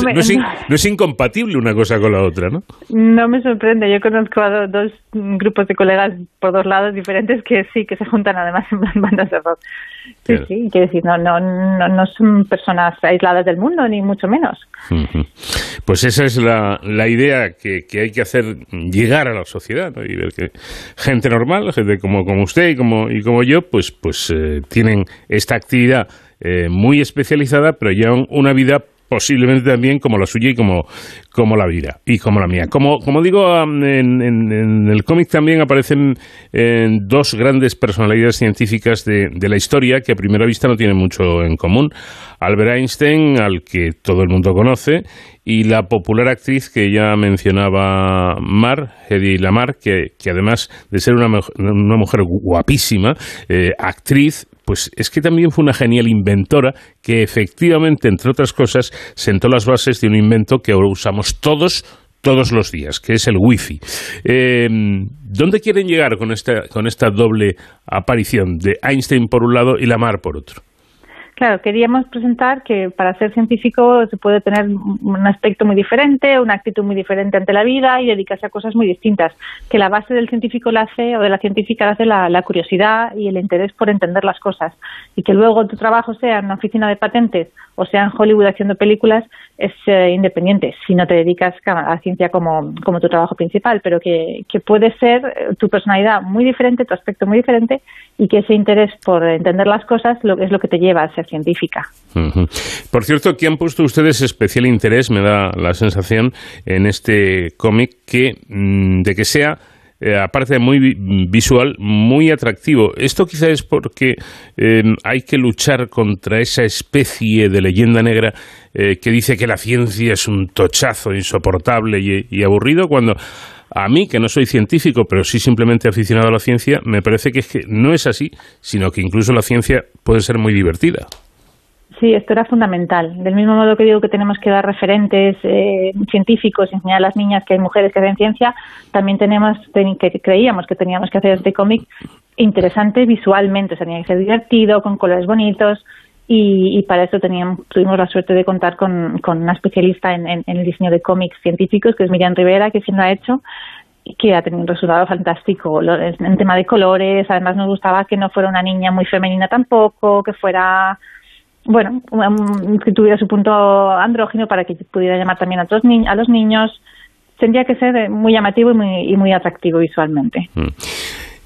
es, incompatible una cosa con la otra, ¿no? No me sorprende. Yo conozco a dos grupos de colegas por dos lados diferentes que sí, que se juntan además en bandas de rock. Sí, sí, quiero decir, no, no, no, no son personas aisladas del mundo, ni mucho menos. Pues esa es la, la idea que, que, hay que hacer llegar a la sociedad, ¿no? y ver que gente normal, gente como, como usted y como, y como yo, pues, pues eh, tienen esta actividad eh, muy especializada, pero llevan una vida posiblemente también como la suya y como, como la vida y como la mía. Como, como digo, en, el cómic también aparecen dos grandes personalidades científicas de, de, la historia que a primera vista no tienen mucho en común. Albert Einstein, al que todo el mundo conoce, y la popular actriz que ya mencionaba Mar, Hedy Lamar, que, que además de ser una, una mujer guapísima, eh, actriz, pues es que también fue una genial inventora que efectivamente, entre otras cosas, sentó las bases de un invento que ahora usamos todos todos los días, que es el wifi. Eh, ¿Dónde quieren llegar con esta, con esta doble aparición de Einstein por un lado y Lamar por otro? Claro, queríamos presentar que para ser científico se puede tener un aspecto muy diferente, una actitud muy diferente ante la vida y dedicarse a cosas muy distintas. Que la base del científico la hace, o de la científica la hace la, curiosidad y el interés por entender las cosas. Y que luego tu trabajo sea en una oficina de patentes o sea en Hollywood haciendo películas, es eh, independiente si no te dedicas a la ciencia como, como tu trabajo principal, pero que, que puede ser eh, tu personalidad muy diferente, tu aspecto muy diferente y que ese interés por entender las cosas lo, es lo que te lleva a ser científica. Por cierto, ¿qué han puesto ustedes especial interés, me da la sensación, en este cómic que mm, de que sea eh, aparte de muy visual, muy atractivo. Esto quizá es porque em, hay que luchar contra esa especie de leyenda negra eh, que dice que la ciencia es un tochazo insoportable y, aburrido, cuando a mí, que no soy científico, pero sí simplemente aficionado a la ciencia, me parece que, es que no es así, sino que incluso la ciencia puede ser muy divertida. Sí, esto era fundamental. Del mismo modo que digo que tenemos que dar referentes eh, científicos, enseñar a las niñas que hay mujeres que hacen ciencia, también tenemos que creíamos que teníamos que hacer este cómic interesante visualmente, o sea, tenía que ser divertido, con colores bonitos, y, para eso teníamos, tuvimos la suerte de contar con, una especialista en, el diseño de cómics científicos, que es Miriam Rivera, que siempre lo ha hecho, y que ha tenido un resultado fantástico en tema de colores. Además, nos gustaba que no fuera una niña muy femenina tampoco, que fuera, bueno, que tuviera su punto andrógino para que pudiera llamar también a, a los niños. Tendría que ser muy llamativo y muy, y muy atractivo visualmente. Mm.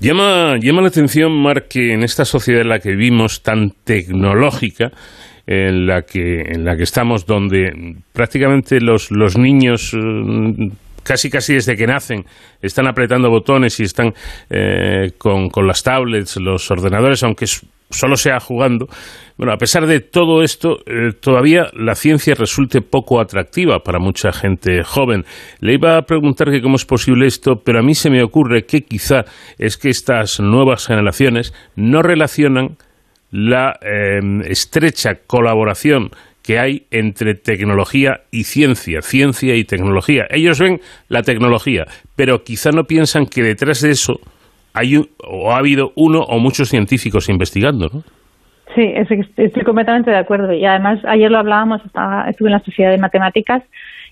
Llama, llama la atención, Mark, que en esta sociedad en la que vivimos tan tecnológica, en la que, en la que estamos, donde prácticamente los, los niños mm, casi casi desde que nacen están apretando botones y están eh, con, con, las tablets, los ordenadores, aunque solo sea jugando. Bueno, a pesar de todo esto, eh, todavía la ciencia resulte poco atractiva para mucha gente joven. Le iba a preguntar que cómo es posible esto, pero a mí se me ocurre que quizá es que estas nuevas generaciones no relacionan la eh, estrecha colaboración que hay entre tecnología y ciencia, ciencia y tecnología. Ellos ven la tecnología, pero quizá no piensan que detrás de eso hay o ha habido uno o muchos científicos investigando, ¿no? Sí, estoy completamente de acuerdo. Y además, ayer lo hablábamos, estuve en la Sociedad de Matemáticas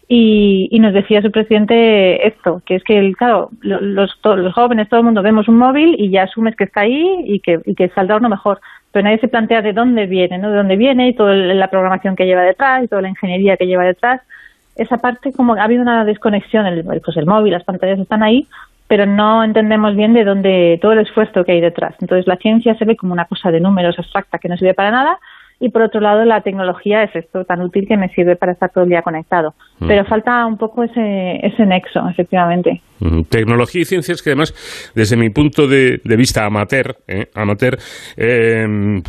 y, nos decía su presidente esto, que es que, claro, los, los jóvenes, todo el mundo vemos un móvil y ya asumes que está ahí y que, y que saldrá uno mejor pero nadie se plantea de dónde viene, ¿no? De dónde viene y toda la programación que lleva detrás y toda la ingeniería que lleva detrás. Esa parte, como ha habido una desconexión, el, pues el móvil, las pantallas están ahí, pero no entendemos bien de dónde todo el esfuerzo que hay detrás. Entonces la ciencia se ve como una cosa de números abstracta que no sirve para nada y por otro lado la tecnología es esto tan útil que me sirve para estar todo el día conectado. Mm. Pero falta un poco ese, ese nexo, efectivamente. Mm. Tecnología y ciencias que además, desde mi punto de, vista amateur, eh, amateur em,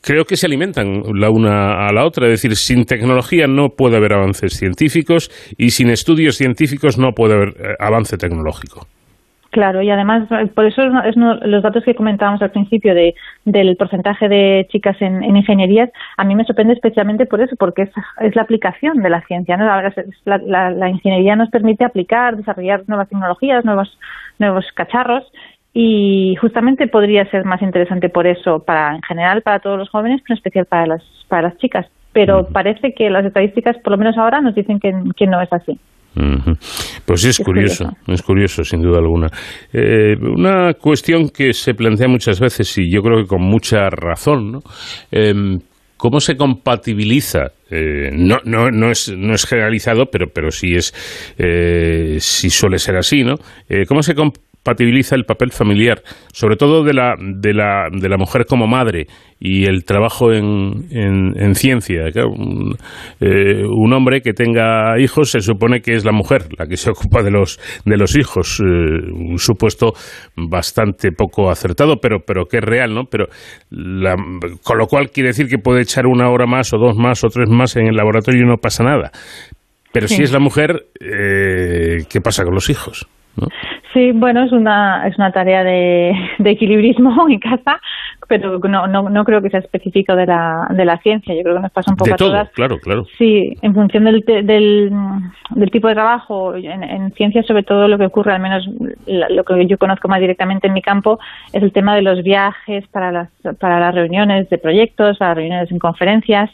creo que se alimentan la una a la otra. Es decir, sin tecnología no puede haber avances científicos y sin estudios científicos no puede haber eh, avance tecnológico. Claro, y además, por eso es los datos que comentábamos al principio de, del porcentaje de chicas en, ingenierías, a mí me sorprende especialmente por eso, porque es, es la aplicación de la ciencia. ¿no? La, la, ingeniería nos permite aplicar, desarrollar nuevas tecnologías, nuevos, nuevos cacharros, y justamente podría ser más interesante por eso, para en general para todos los jóvenes, pero en especial para las, para las chicas. Pero parece que las estadísticas, por lo menos ahora, nos dicen que, que no es así. Pues sí, es, curioso, es curioso, sin duda alguna. Eh, una cuestión que se plantea muchas veces, y yo creo que con mucha razón, ¿no? Em, ¿Cómo se compatibiliza? Eh, no, no, no, es, no es generalizado, pero, pero sí, es, eh, sí suele ser así, ¿no? ¿Cómo se compatibiliza el papel familiar, sobre todo de la, de la, de la mujer como madre y el trabajo en, en, ciencia. Eh, un, hombre que tenga hijos se supone que es la mujer la que se ocupa de los, de los hijos. Eh, un supuesto bastante poco acertado, pero, pero que es real, ¿no? Pero con lo cual quiere decir que puede echar una hora más o dos más o tres más en el laboratorio y no pasa nada. Pero si es la mujer, eh, ¿qué pasa con los hijos? Sí, bueno, es una, es una tarea de, de equilibrismo en casa, pero no, no, no creo que sea específico de la, de la ciencia. Yo creo que nos pasa un poco de a todo, todas. Claro, claro. Sí, en función del, del, del tipo de trabajo, en, en ciencia sobre todo lo que ocurre, al menos lo que yo conozco más directamente en mi campo, es el tema de los viajes para las, para las reuniones de proyectos, para las reuniones en conferencias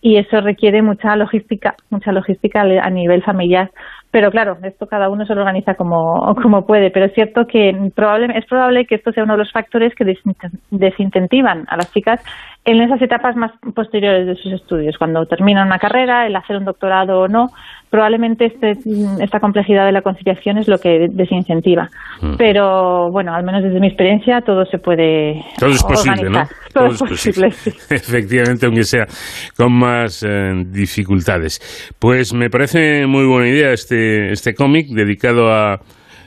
y eso requiere mucha logística, mucha logística a nivel familiar. Pero claro, esto cada uno se lo organiza como, como puede, pero es cierto que probable, es probable que esto sea uno de los factores que desincentivan a las chicas en esas etapas más posteriores de sus estudios, cuando terminan una carrera, el hacer un doctorado o no, probablemente este, esta complejidad de la conciliación es lo que desincentiva. Mm. Pero bueno, al menos desde mi experiencia, todo se puede. Todo es posible, ¿no? Todo, es posible. Efectivamente, aunque sea con más eh, dificultades. Pues me parece muy buena idea este, este cómic dedicado a,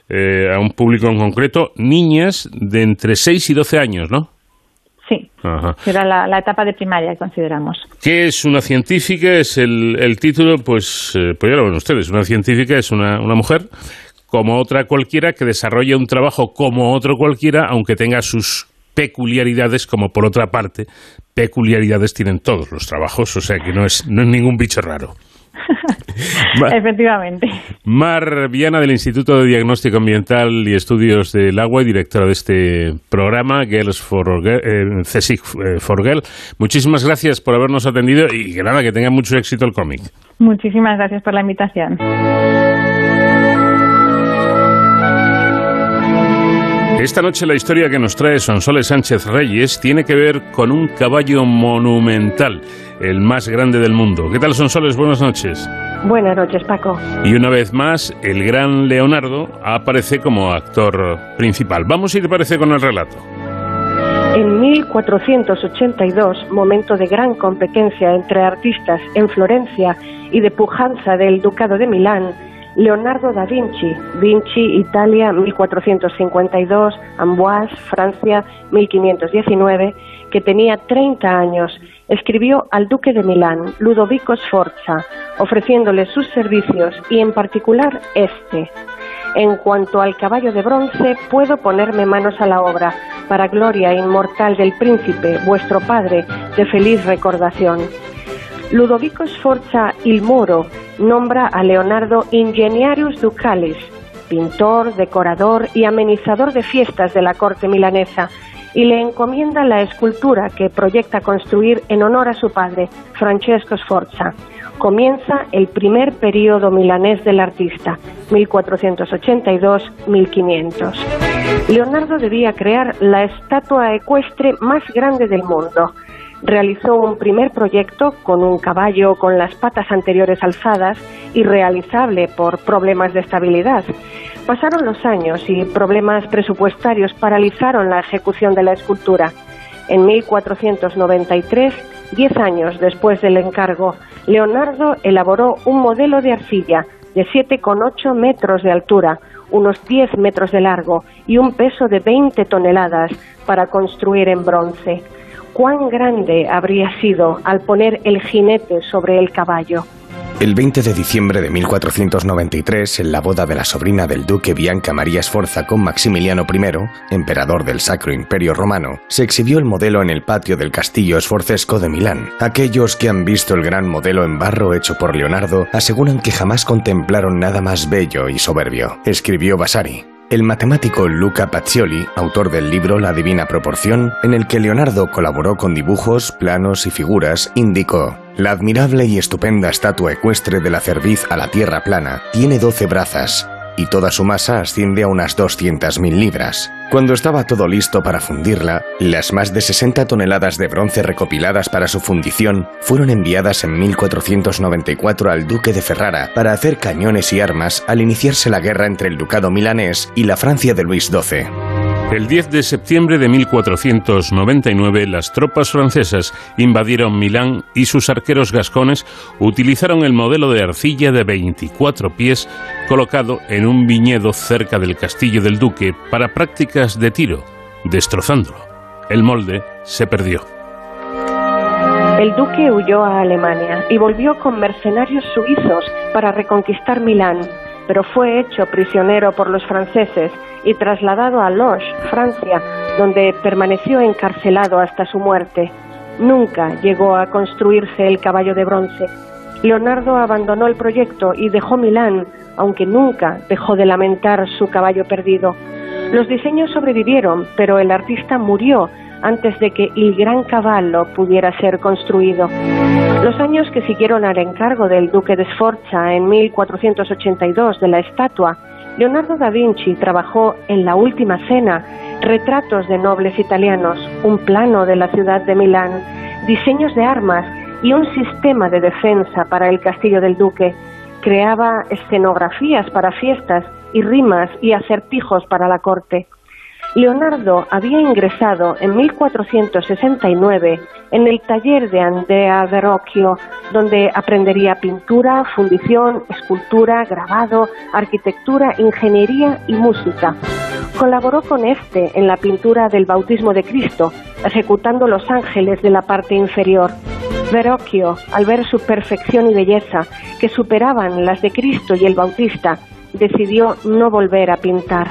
eh, a un público en concreto, niñas de entre 6 y 12 años, ¿no? Sí, era la, etapa de primaria, consideramos. ¿Qué es una científica? Es el, el título, pues, eh, pues ya lo ven ustedes. Una científica es una, una mujer como otra cualquiera que desarrolla un trabajo como otro cualquiera, aunque tenga sus peculiaridades, como por otra parte, peculiaridades tienen todos los trabajos, o sea que no es, no es ningún bicho raro. Efectivamente. Mar Viana del Instituto de Diagnóstico Ambiental y Estudios del Agua y directora de este programa, Girls for eh, CSIC eh, for Girl. Muchísimas gracias por habernos atendido y que nada, que tenga mucho éxito el cómic. Muchísimas gracias por la invitación. Esta noche la historia que nos trae Sonsoles Sánchez Reyes tiene que ver con un caballo monumental, el más grande del mundo. ¿Qué tal Sonsoles? Buenas noches. Buenas noches, Paco. Y una vez más, el gran Leonardo aparece como actor principal. Vamos, si te parece, con el relato. En 1482, momento de gran competencia entre artistas en Florencia y de pujanza del Ducado de Milán, Leonardo da Vinci, Vinci, Italia, 1452, Amboise, Francia, 1519, que tenía 30 años, escribió al duque de Milán, Ludovico Sforza, ofreciéndole sus servicios y en particular este. En cuanto al caballo de bronce, puedo ponerme manos a la obra, para gloria inmortal del príncipe, vuestro padre, de feliz recordación. Ludovico Sforza il Moro nombra a Leonardo Ingeniarius Ducalis, pintor, decorador y amenizador de fiestas de la corte milanesa, y le encomienda la escultura que proyecta construir en honor a su padre, Francesco Sforza. Comienza el primer periodo milanés del artista, 1482-1500. Leonardo debía crear la estatua ecuestre más grande del mundo realizó un primer proyecto con un caballo con las patas anteriores alzadas, irrealizable por problemas de estabilidad. Pasaron los años y problemas presupuestarios paralizaron la ejecución de la escultura. En 1493, diez años después del encargo, Leonardo elaboró un modelo de arcilla de 7,8 metros de altura, unos 10 metros de largo y un peso de 20 toneladas para construir en bronce cuán grande habría sido al poner el jinete sobre el caballo. El 20 de diciembre de 1493, en la boda de la sobrina del duque Bianca María Sforza con Maximiliano I, emperador del Sacro Imperio Romano, se exhibió el modelo en el patio del castillo sforzesco de Milán. Aquellos que han visto el gran modelo en barro hecho por Leonardo aseguran que jamás contemplaron nada más bello y soberbio, escribió Vasari. El matemático Luca Pacioli, autor del libro La Divina Proporción, en el que Leonardo colaboró con dibujos, planos y figuras, indicó La admirable y estupenda estatua ecuestre de la cerviz a la tierra plana tiene doce brazas, y toda su masa asciende a unas 200.000 libras. Cuando estaba todo listo para fundirla, las más de 60 toneladas de bronce recopiladas para su fundición fueron enviadas en 1494 al duque de Ferrara para hacer cañones y armas al iniciarse la guerra entre el ducado milanés y la Francia de Luis XII. El 10 de septiembre de 1499 las tropas francesas invadieron Milán y sus arqueros gascones utilizaron el modelo de arcilla de 24 pies colocado en un viñedo cerca del castillo del duque para prácticas de tiro, destrozándolo. El molde se perdió. El duque huyó a Alemania y volvió con mercenarios suizos para reconquistar Milán, pero fue hecho prisionero por los franceses y trasladado a Loches, Francia, donde permaneció encarcelado hasta su muerte. Nunca llegó a construirse el caballo de bronce. Leonardo abandonó el proyecto y dejó Milán, aunque nunca dejó de lamentar su caballo perdido. Los diseños sobrevivieron, pero el artista murió antes de que el gran caballo pudiera ser construido. Los años que siguieron al encargo del duque de Sforza en 1482 de la estatua Leonardo da Vinci trabajó en La Última Cena, retratos de nobles italianos, un plano de la ciudad de Milán, diseños de armas y un sistema de defensa para el castillo del duque. Creaba escenografías para fiestas y rimas y acertijos para la corte. Leonardo había ingresado en 1469 en el taller de Andrea Verrocchio, donde aprendería pintura, fundición, escultura, grabado, arquitectura, ingeniería y música. Colaboró con este en la pintura del bautismo de Cristo, ejecutando los ángeles de la parte inferior. Verrocchio, al ver su perfección y belleza, que superaban las de Cristo y el Bautista, decidió no volver a pintar.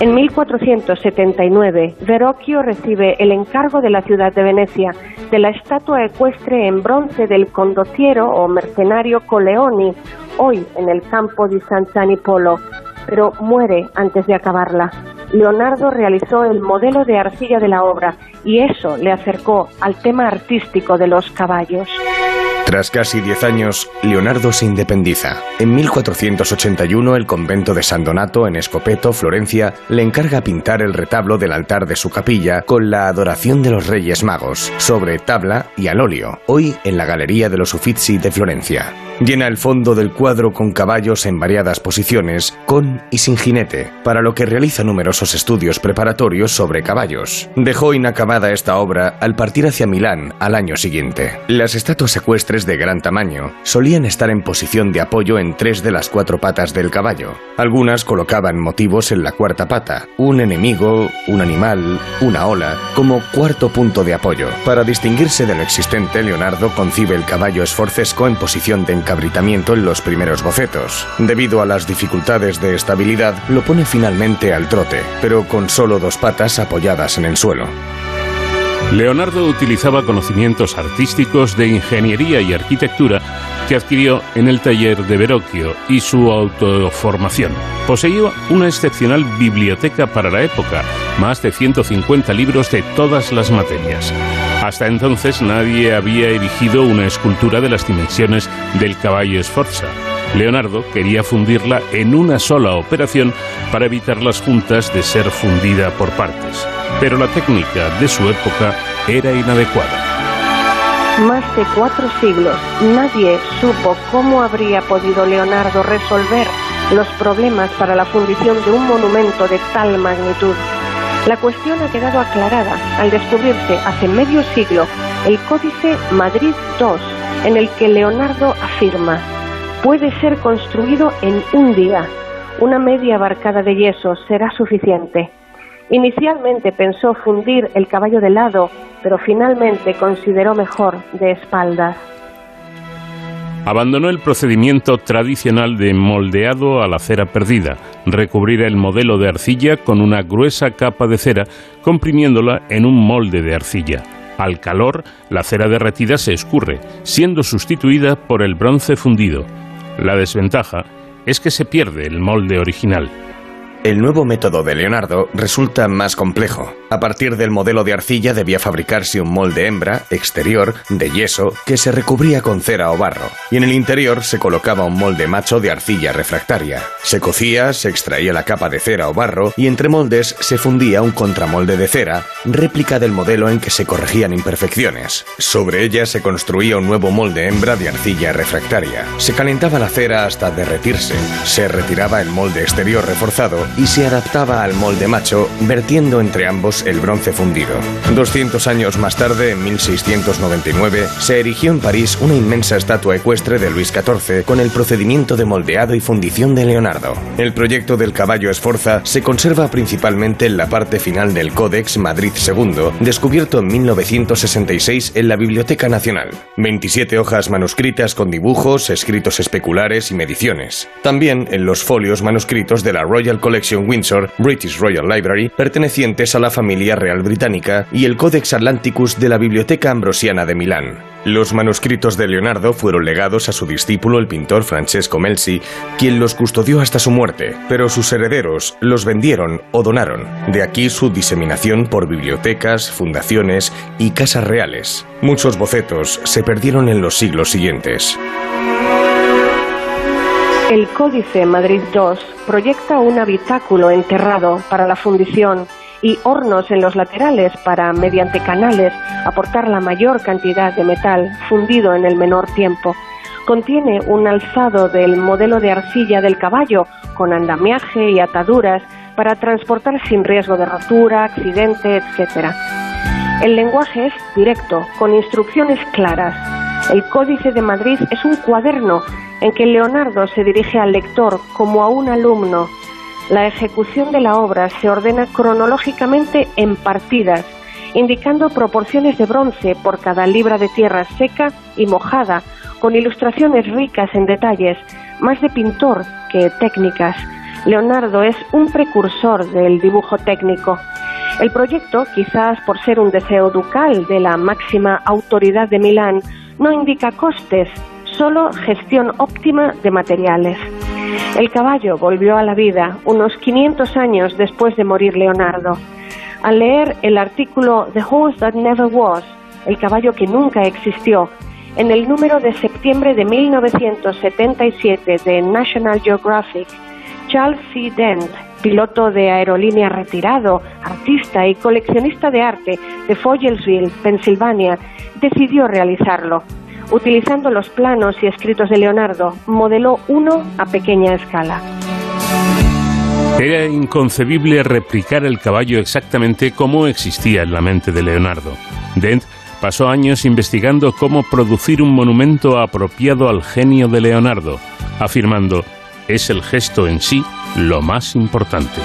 En 1479, Verrocchio recibe el encargo de la ciudad de Venecia de la estatua ecuestre en bronce del condociero o mercenario Coleoni, hoy en el campo di San Polo, pero muere antes de acabarla. Leonardo realizó el modelo de arcilla de la obra y eso le acercó al tema artístico de los caballos. Tras casi diez años, Leonardo se independiza. En 1481, el convento de San Donato, en Escopeto, Florencia, le encarga pintar el retablo del altar de su capilla con la adoración de los Reyes Magos, sobre tabla y al óleo, hoy en la Galería de los Uffizi de Florencia. Llena el fondo del cuadro con caballos en variadas posiciones, con y sin jinete, para lo que realiza numerosos estudios preparatorios sobre caballos. Dejó inacabada esta obra al partir hacia Milán al año siguiente. Las estatuas ecuestres de gran tamaño solían estar en posición de apoyo en tres de las cuatro patas del caballo. Algunas colocaban motivos en la cuarta pata, un enemigo, un animal, una ola, como cuarto punto de apoyo. Para distinguirse de lo existente, Leonardo concibe el caballo esforcesco en posición de encabritamiento en los primeros bocetos. Debido a las dificultades de estabilidad, lo pone finalmente al trote, pero con solo dos patas apoyadas en el suelo. Leonardo utilizaba conocimientos artísticos de ingeniería y arquitectura que adquirió en el taller de Verrocchio y su autoformación. Poseía una excepcional biblioteca para la época, más de 150 libros de todas las materias. Hasta entonces nadie había erigido una escultura de las dimensiones del caballo Sforza. Leonardo quería fundirla en una sola operación para evitar las juntas de ser fundida por partes. Pero la técnica de su época era inadecuada. Más de cuatro siglos, nadie supo cómo habría podido Leonardo resolver los problemas para la fundición de un monumento de tal magnitud. La cuestión ha quedado aclarada al descubrirse hace medio siglo el Códice Madrid II, en el que Leonardo afirma, puede ser construido en un día. Una media barcada de yeso será suficiente. Inicialmente pensó fundir el caballo de lado, pero finalmente consideró mejor de espaldas. Abandonó el procedimiento tradicional de moldeado a la cera perdida, recubrir el modelo de arcilla con una gruesa capa de cera, comprimiéndola en un molde de arcilla. Al calor, la cera derretida se escurre, siendo sustituida por el bronce fundido. La desventaja es que se pierde el molde original. El nuevo método de Leonardo resulta más complejo. A partir del modelo de arcilla debía fabricarse un molde hembra, exterior, de yeso, que se recubría con cera o barro, y en el interior se colocaba un molde macho de arcilla refractaria. Se cocía, se extraía la capa de cera o barro, y entre moldes se fundía un contramolde de cera, réplica del modelo en que se corregían imperfecciones. Sobre ella se construía un nuevo molde hembra de arcilla refractaria. Se calentaba la cera hasta derretirse, se retiraba el molde exterior reforzado y se adaptaba al molde macho, vertiendo entre ambos el bronce fundido. 200 años más tarde, en 1699, se erigió en París una inmensa estatua ecuestre de Luis XIV con el procedimiento de moldeado y fundición de Leonardo. El proyecto del caballo Esforza se conserva principalmente en la parte final del Códex Madrid II, descubierto en 1966 en la Biblioteca Nacional. 27 hojas manuscritas con dibujos, escritos especulares y mediciones. También en los folios manuscritos de la Royal Collection Windsor, British Royal Library, pertenecientes a la familia real británica, y el Codex Atlanticus de la Biblioteca Ambrosiana de Milán. Los manuscritos de Leonardo fueron legados a su discípulo el pintor Francesco Melzi, quien los custodió hasta su muerte, pero sus herederos los vendieron o donaron. De aquí su diseminación por bibliotecas, fundaciones y casas reales. Muchos bocetos se perdieron en los siglos siguientes. El Códice Madrid II proyecta un habitáculo enterrado para la fundición y hornos en los laterales para, mediante canales, aportar la mayor cantidad de metal fundido en el menor tiempo. Contiene un alzado del modelo de arcilla del caballo con andamiaje y ataduras para transportar sin riesgo de rotura, accidente, etc. El lenguaje es directo, con instrucciones claras. El Códice de Madrid es un cuaderno en que Leonardo se dirige al lector como a un alumno. La ejecución de la obra se ordena cronológicamente en partidas, indicando proporciones de bronce por cada libra de tierra seca y mojada, con ilustraciones ricas en detalles, más de pintor que técnicas. Leonardo es un precursor del dibujo técnico. El proyecto, quizás por ser un deseo ducal de la máxima autoridad de Milán, no indica costes, solo gestión óptima de materiales. El caballo volvió a la vida unos 500 años después de morir Leonardo. Al leer el artículo The Horse That Never Was, el caballo que nunca existió, en el número de septiembre de 1977 de National Geographic, Charles C. Dent, piloto de aerolínea retirado, artista y coleccionista de arte de Foyelsville, Pensilvania, decidió realizarlo. Utilizando los planos y escritos de Leonardo, modeló uno a pequeña escala. Era inconcebible replicar el caballo exactamente como existía en la mente de Leonardo. Dent pasó años investigando cómo producir un monumento apropiado al genio de Leonardo, afirmando, es el gesto en sí lo más importante.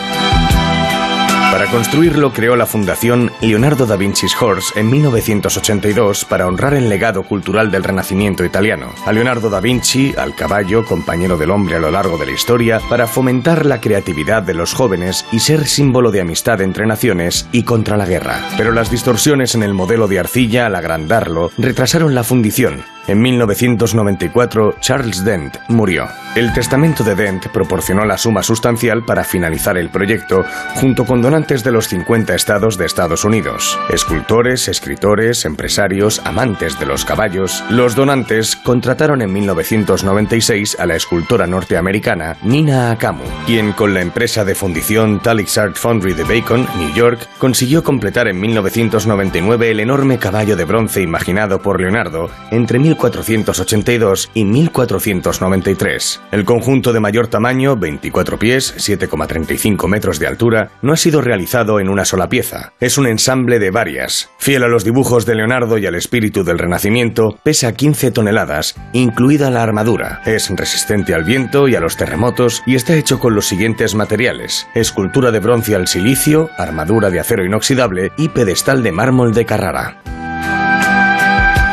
Para construirlo creó la Fundación Leonardo da Vinci's Horse en 1982 para honrar el legado cultural del Renacimiento italiano. A Leonardo da Vinci, al caballo, compañero del hombre a lo largo de la historia, para fomentar la creatividad de los jóvenes y ser símbolo de amistad entre naciones y contra la guerra. Pero las distorsiones en el modelo de arcilla al agrandarlo retrasaron la fundición en 1994, Charles Dent murió. El testamento de Dent proporcionó la suma sustancial para finalizar el proyecto, junto con donantes de los 50 estados de Estados Unidos. Escultores, escritores, empresarios, amantes de los caballos. Los donantes contrataron en 1996 a la escultora norteamericana Nina Akamu, quien con la empresa de fundición Talix Art Foundry de Bacon, New York, consiguió completar en 1999 el enorme caballo de bronce imaginado por Leonardo entre 1482 y 1493. El conjunto de mayor tamaño, 24 pies, 7,35 metros de altura, no ha sido realizado en una sola pieza. Es un ensamble de varias. Fiel a los dibujos de Leonardo y al espíritu del Renacimiento, pesa 15 toneladas, incluida la armadura. Es resistente al viento y a los terremotos y está hecho con los siguientes materiales: escultura de bronce al silicio, armadura de acero inoxidable y pedestal de mármol de Carrara.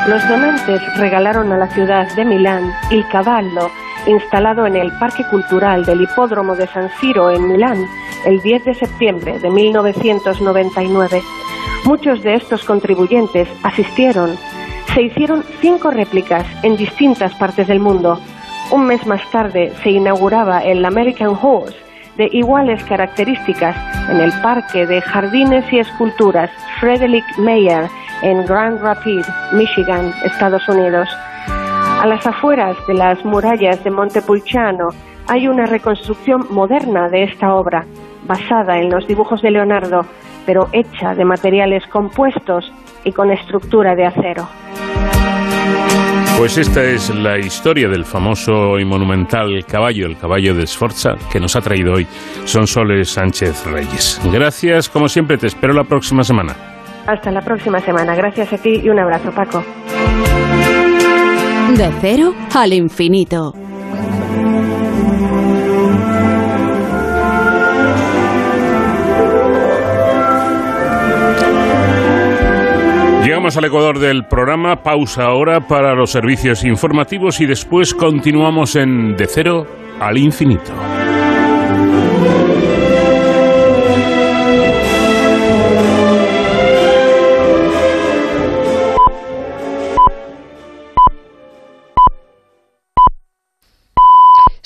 Los donantes regalaron a la ciudad de Milán el caballo instalado en el Parque Cultural del Hipódromo de San Siro en Milán el 10 de septiembre de 1999. Muchos de estos contribuyentes asistieron. Se hicieron cinco réplicas en distintas partes del mundo. Un mes más tarde se inauguraba el American Horse de iguales características en el Parque de Jardines y Esculturas Frederick Mayer en Grand Rapids, Michigan, Estados Unidos. A las afueras de las murallas de Montepulciano hay una reconstrucción moderna de esta obra, basada en los dibujos de Leonardo, pero hecha de materiales compuestos y con estructura de acero. Pues esta es la historia del famoso y monumental caballo, el caballo de Sforza, que nos ha traído hoy Sonsoles Sánchez Reyes. Gracias, como siempre, te espero la próxima semana. Hasta la próxima semana. Gracias a ti y un abrazo, Paco. De cero al infinito. Llegamos al Ecuador del programa, pausa ahora para los servicios informativos y después continuamos en De cero al infinito.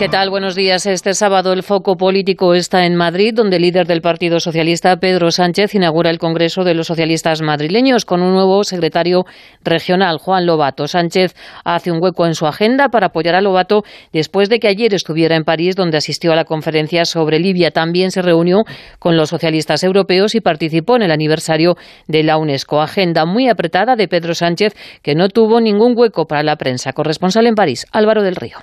¿Qué tal? Buenos días. Este sábado el foco político está en Madrid, donde el líder del Partido Socialista, Pedro Sánchez, inaugura el Congreso de los Socialistas Madrileños con un nuevo secretario regional, Juan Lobato. Sánchez hace un hueco en su agenda para apoyar a Lobato después de que ayer estuviera en París, donde asistió a la conferencia sobre Libia. También se reunió con los socialistas europeos y participó en el aniversario de la UNESCO. Agenda muy apretada de Pedro Sánchez, que no tuvo ningún hueco para la prensa. Corresponsal en París, Álvaro del Río.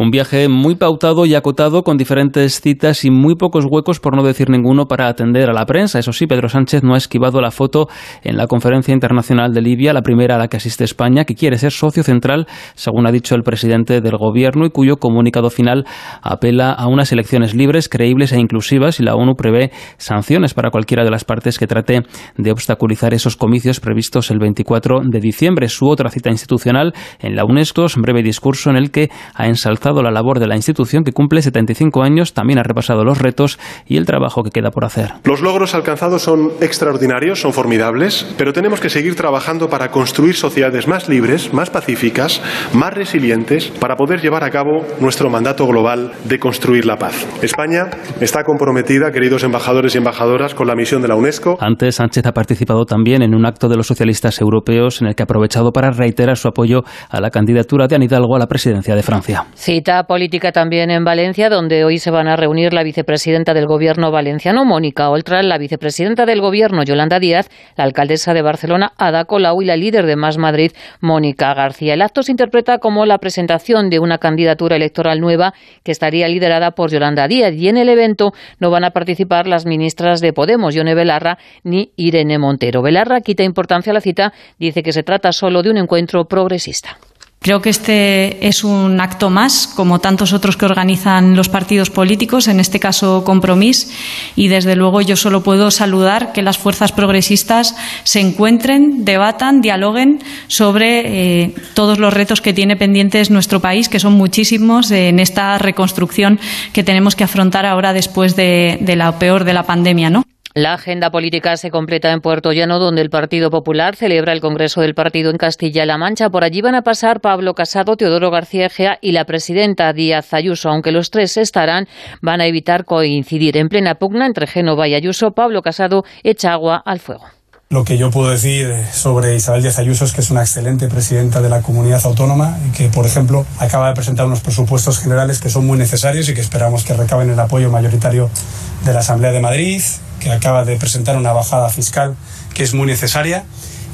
Un viaje muy pautado y acotado con diferentes citas y muy pocos huecos, por no decir ninguno, para atender a la prensa. Eso sí, Pedro Sánchez no ha esquivado la foto en la conferencia internacional de Libia, la primera a la que asiste España, que quiere ser socio central, según ha dicho el presidente del gobierno y cuyo comunicado final apela a unas elecciones libres, creíbles e inclusivas y la ONU prevé sanciones para cualquiera de las partes que trate de obstaculizar esos comicios previstos el 24 de diciembre. Su otra cita institucional en la UNESCO es un breve discurso en el que ha ensalzado la labor de la institución que cumple 75 años, también ha repasado los retos y el trabajo que queda por hacer. Los logros alcanzados son extraordinarios, son formidables, pero tenemos que seguir trabajando para construir sociedades más libres, más pacíficas, más resilientes, para poder llevar a cabo nuestro mandato global de construir la paz. España está comprometida, queridos embajadores y embajadoras, con la misión de la UNESCO. Antes, Sánchez ha participado también en un acto de los socialistas europeos en el que ha aprovechado para reiterar su apoyo a la candidatura de Anne Hidalgo a la presidencia de Francia. Cita política también en Valencia, donde hoy se van a reunir la vicepresidenta del Gobierno valenciano, Mónica Oltra, la vicepresidenta del Gobierno, Yolanda Díaz, la alcaldesa de Barcelona, Ada Colau, y la líder de Más Madrid, Mónica García. El acto se interpreta como la presentación de una candidatura electoral nueva que estaría liderada por Yolanda Díaz. Y en el evento no van a participar las ministras de Podemos, Yone Belarra ni Irene Montero. Belarra quita importancia a la cita, dice que se trata solo de un encuentro progresista. Creo que este es un acto más, como tantos otros que organizan los partidos políticos, en este caso Compromís, y desde luego yo solo puedo saludar que las fuerzas progresistas se encuentren, debatan, dialoguen sobre eh, todos los retos que tiene pendientes nuestro país, que son muchísimos en esta reconstrucción que tenemos que afrontar ahora después de, de la peor de la pandemia, ¿no? La agenda política se completa en Puerto Llano, donde el Partido Popular celebra el Congreso del Partido en Castilla-La Mancha. Por allí van a pasar Pablo Casado, Teodoro García Egea y la presidenta Díaz Ayuso. Aunque los tres estarán, van a evitar coincidir. En plena pugna entre Génova y Ayuso, Pablo Casado echa agua al fuego. Lo que yo puedo decir sobre Isabel Díaz Ayuso es que es una excelente presidenta de la comunidad autónoma y que, por ejemplo, acaba de presentar unos presupuestos generales que son muy necesarios y que esperamos que recaben el apoyo mayoritario de la Asamblea de Madrid, que acaba de presentar una bajada fiscal que es muy necesaria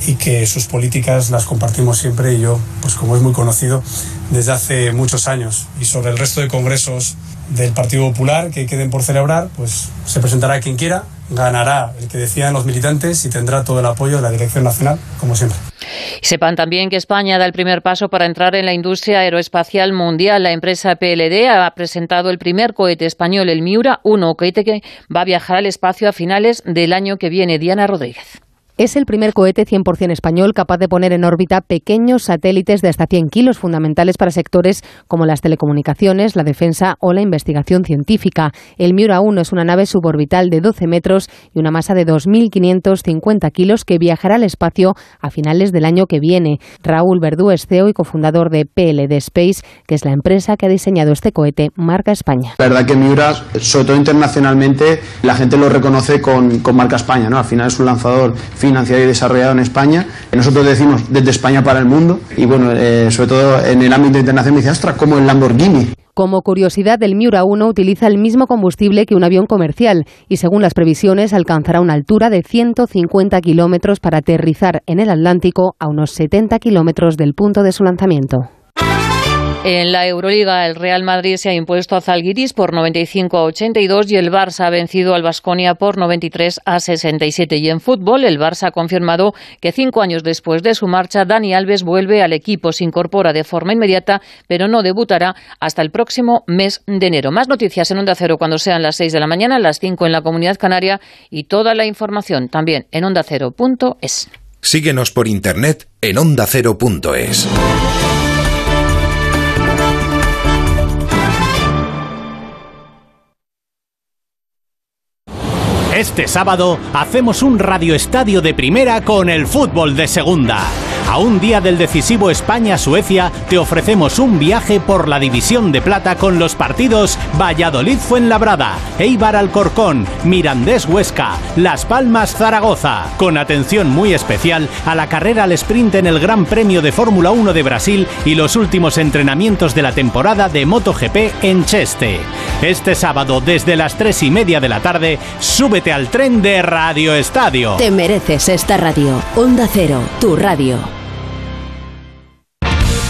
y que sus políticas las compartimos siempre y yo, pues como es muy conocido, desde hace muchos años. Y sobre el resto de congresos del Partido Popular que queden por celebrar, pues se presentará quien quiera, ganará el que decían los militantes y tendrá todo el apoyo de la Dirección Nacional, como siempre. Sepan también que España da el primer paso para entrar en la industria aeroespacial mundial. La empresa PLD ha presentado el primer cohete español, el Miura 1, cohete que va a viajar al espacio a finales del año que viene. Diana Rodríguez. Es el primer cohete 100% español capaz de poner en órbita pequeños satélites de hasta 100 kilos, fundamentales para sectores como las telecomunicaciones, la defensa o la investigación científica. El Miura 1 es una nave suborbital de 12 metros y una masa de 2.550 kilos que viajará al espacio a finales del año que viene. Raúl Verdú es CEO y cofundador de PLD Space, que es la empresa que ha diseñado este cohete, marca España. La verdad que Miura, sobre todo internacionalmente, la gente lo reconoce con, con marca España. ¿no? Al final es un lanzador financiado y desarrollado en España. Nosotros decimos desde España para el mundo y bueno, eh, sobre todo en el ámbito internacional me dice, ostras, como el Lamborghini. Como curiosidad, el Miura 1 utiliza el mismo combustible que un avión comercial y, según las previsiones, alcanzará una altura de 150 kilómetros para aterrizar en el Atlántico a unos 70 kilómetros del punto de su lanzamiento. En la Euroliga, el Real Madrid se ha impuesto a Zalgiris por 95 a 82 y el Barça ha vencido al Basconia por 93 a 67. Y en fútbol, el Barça ha confirmado que cinco años después de su marcha, Dani Alves vuelve al equipo, se incorpora de forma inmediata, pero no debutará hasta el próximo mes de enero. Más noticias en Onda Cero cuando sean las 6 de la mañana, las 5 en la Comunidad Canaria y toda la información también en ondacero.es. Síguenos por internet en ondacero.es. Este sábado hacemos un radioestadio de primera con el fútbol de segunda. A un día del decisivo España-Suecia te ofrecemos un viaje por la división de plata con los partidos Valladolid-Fuenlabrada, Eibar Alcorcón, Mirandés-Huesca, Las Palmas-Zaragoza, con atención muy especial a la carrera al sprint en el Gran Premio de Fórmula 1 de Brasil y los últimos entrenamientos de la temporada de MotoGP en Cheste. Este sábado desde las 3 y media de la tarde, súbete al tren de Radio Estadio. Te mereces esta radio. Onda Cero, tu radio.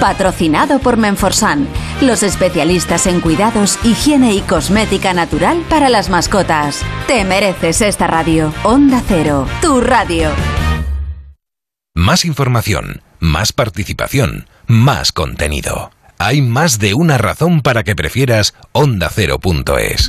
Patrocinado por Menforsan, los especialistas en cuidados, higiene y cosmética natural para las mascotas. Te mereces esta radio. Onda Cero, tu radio. Más información, más participación, más contenido. Hay más de una razón para que prefieras ondacero.es.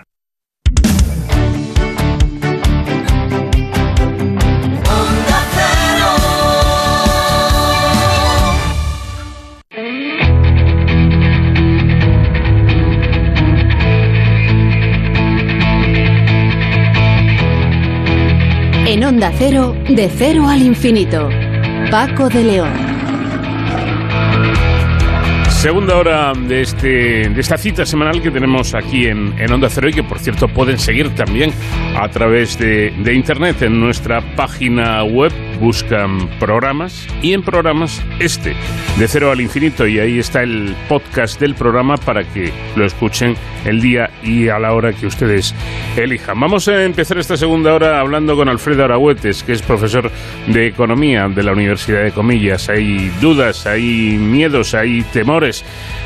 Onda Cero, de cero al infinito. Paco de León. Segunda hora de, este, de esta cita semanal que tenemos aquí en, en, Onda Cero y que por cierto pueden seguir también a través de, de internet en nuestra página web. Buscan programas y en programas este, de cero al infinito. Y ahí está el podcast del programa para que lo escuchen el día y a la hora que ustedes elijan. Vamos a empezar esta segunda hora hablando con Alfredo Arahuetes, que es profesor de Economía de la Universidad de Comillas. Hay dudas, hay miedos, hay temores.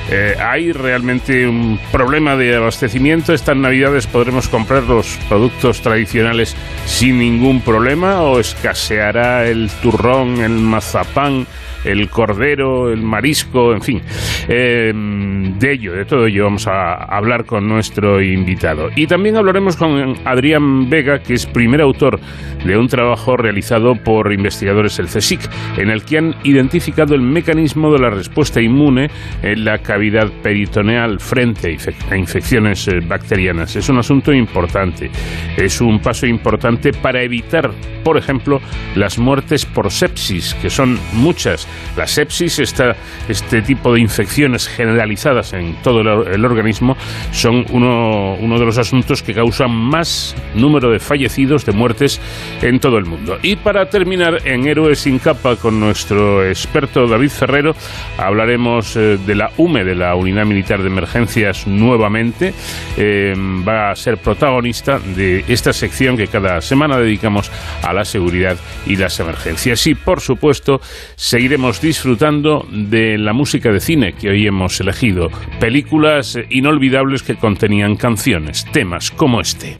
Eh, ¿Hay realmente un problema de abastecimiento? ¿Estas navidades podremos comprar los productos tradicionales sin ningún problema o escaseará el turrón, el mazapán? El cordero, el marisco, en fin. Eh, de ello, de todo ello vamos a hablar con nuestro invitado. Y también hablaremos con Adrián Vega, que es primer autor de un trabajo realizado por investigadores del CSIC, en el que han identificado el mecanismo de la respuesta inmune en la cavidad peritoneal frente a infecciones bacterianas. Es un asunto importante, es un paso importante para evitar, por ejemplo, las muertes por sepsis, que son muchas la sepsis, esta, este tipo de infecciones generalizadas en todo el, organismo, son uno, uno, de los asuntos que causan más número de fallecidos, de muertes en todo el mundo. Y para terminar, en Héroes sin capa, con nuestro experto David Ferrero, hablaremos eh, de la UME, de la Unidad Militar de Emergencias, nuevamente. Eh, va a ser protagonista de esta sección que cada semana dedicamos a la seguridad y las emergencias. Y, por supuesto, seguiremos disfrutando de la música de cine que hoy hemos elegido, películas inolvidables que contenían canciones, temas como este.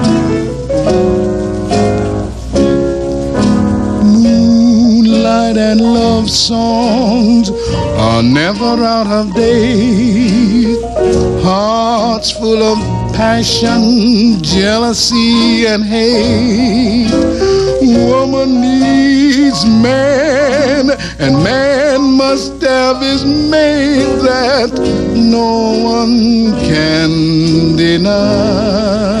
And love songs are never out of date. Hearts full of passion, jealousy, and hate. Woman needs man, and man must have his mate that no one can deny.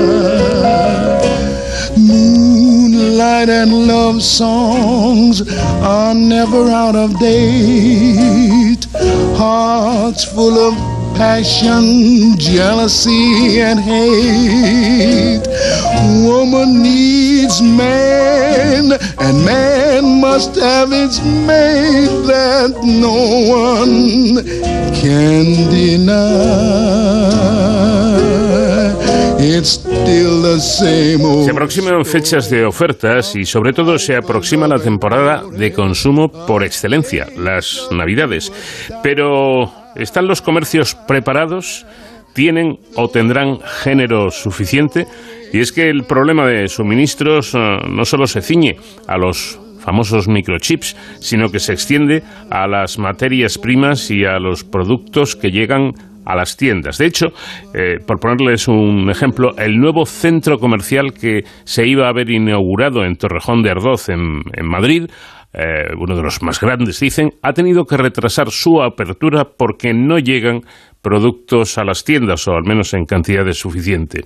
Songs are never out of date. Hearts full of passion, jealousy, and hate. Woman needs man, and man must have its mate that no one can deny. Se aproximan fechas de ofertas y sobre todo se aproxima la temporada de consumo por excelencia, las Navidades. Pero ¿están los comercios preparados? ¿Tienen o tendrán género suficiente? Y es que el problema de suministros eh, no solo se ciñe a los famosos microchips, sino que se extiende a las materias primas y a los productos que llegan a las tiendas. De hecho, eh, por ponerles un ejemplo, el nuevo centro comercial que se iba a haber inaugurado en Torrejón de Ardoz, en, Madrid, eh, uno de los más grandes, dicen, ha tenido que retrasar su apertura porque no llegan productos a las tiendas, o al menos en cantidades suficiente.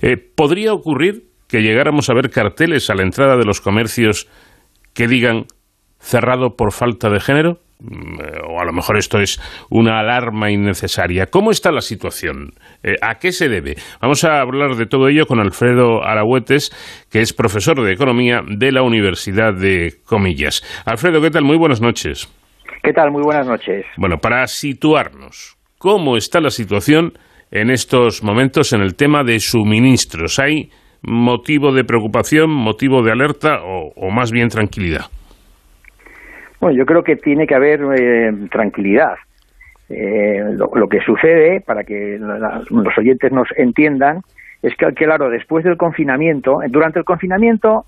Eh, ¿Podría ocurrir que llegáramos a ver carteles a la entrada de los comercios que digan cerrado por falta de género? Mm, eh, o a lo mejor esto es una alarma innecesaria. ¿Cómo está la situación? Eh, ¿A qué se debe? Vamos a hablar de todo ello con Alfredo Arahuetes, que es profesor de Economía de la Universidad de Comillas. Alfredo, ¿qué tal? Muy buenas noches. ¿Qué tal? Muy buenas noches. Bueno, para situarnos, ¿cómo está la situación en estos momentos en el tema de suministros? ¿Hay motivo de preocupación, motivo de alerta o, o más bien tranquilidad? Bueno, yo creo que tiene que haber eh, tranquilidad. Eh, lo, lo, que sucede, para que la, los oyentes nos entiendan, es que, claro, después del confinamiento, durante el confinamiento,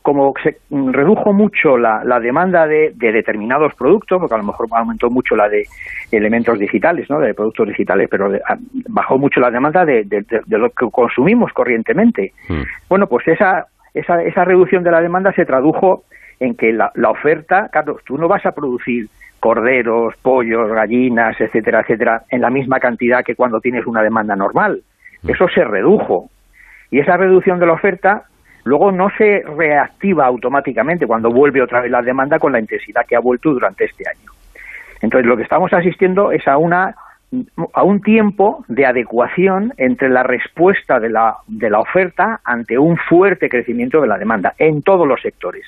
como se redujo mucho la, la demanda de, de, determinados productos, porque a lo mejor aumentó mucho la de elementos digitales, ¿no? de productos digitales, pero de, bajó mucho la demanda de, de lo que consumimos corrientemente. Mm. Bueno, pues esa, esa, esa reducción de la demanda se tradujo en que la, la, oferta, Carlos, tú no vas a producir corderos, pollos, gallinas, etcétera, etcétera, en la misma cantidad que cuando tienes una demanda normal. Eso se redujo. Y esa reducción de la oferta luego no se reactiva automáticamente cuando vuelve otra vez la demanda con la intensidad que ha vuelto durante este año. Entonces, lo que estamos asistiendo es a una a un tiempo de adecuación entre la respuesta de la, de la oferta ante un fuerte crecimiento de la demanda en todos los sectores.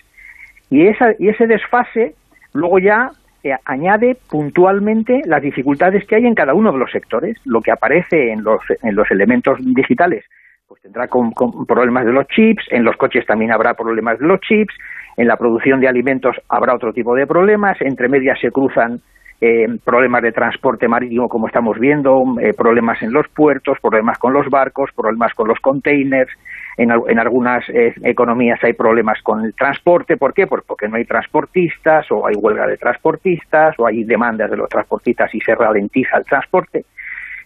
Y, esa, y ese desfase luego ya eh, añade puntualmente las dificultades que hay en cada uno de los sectores. Lo que aparece en los, en los elementos digitales pues tendrá con problemas de los chips, en los coches también habrá problemas de los chips, en la producción de alimentos habrá otro tipo de problemas, entre medias se cruzan eh, problemas de transporte marítimo, como estamos viendo, eh, problemas en los puertos, problemas con los barcos, problemas con los containers. En, en algunas eh, economías hay problemas con el transporte. ¿Por qué? Pues porque no hay transportistas, o hay huelga de transportistas, o hay demandas de los transportistas y se ralentiza el transporte.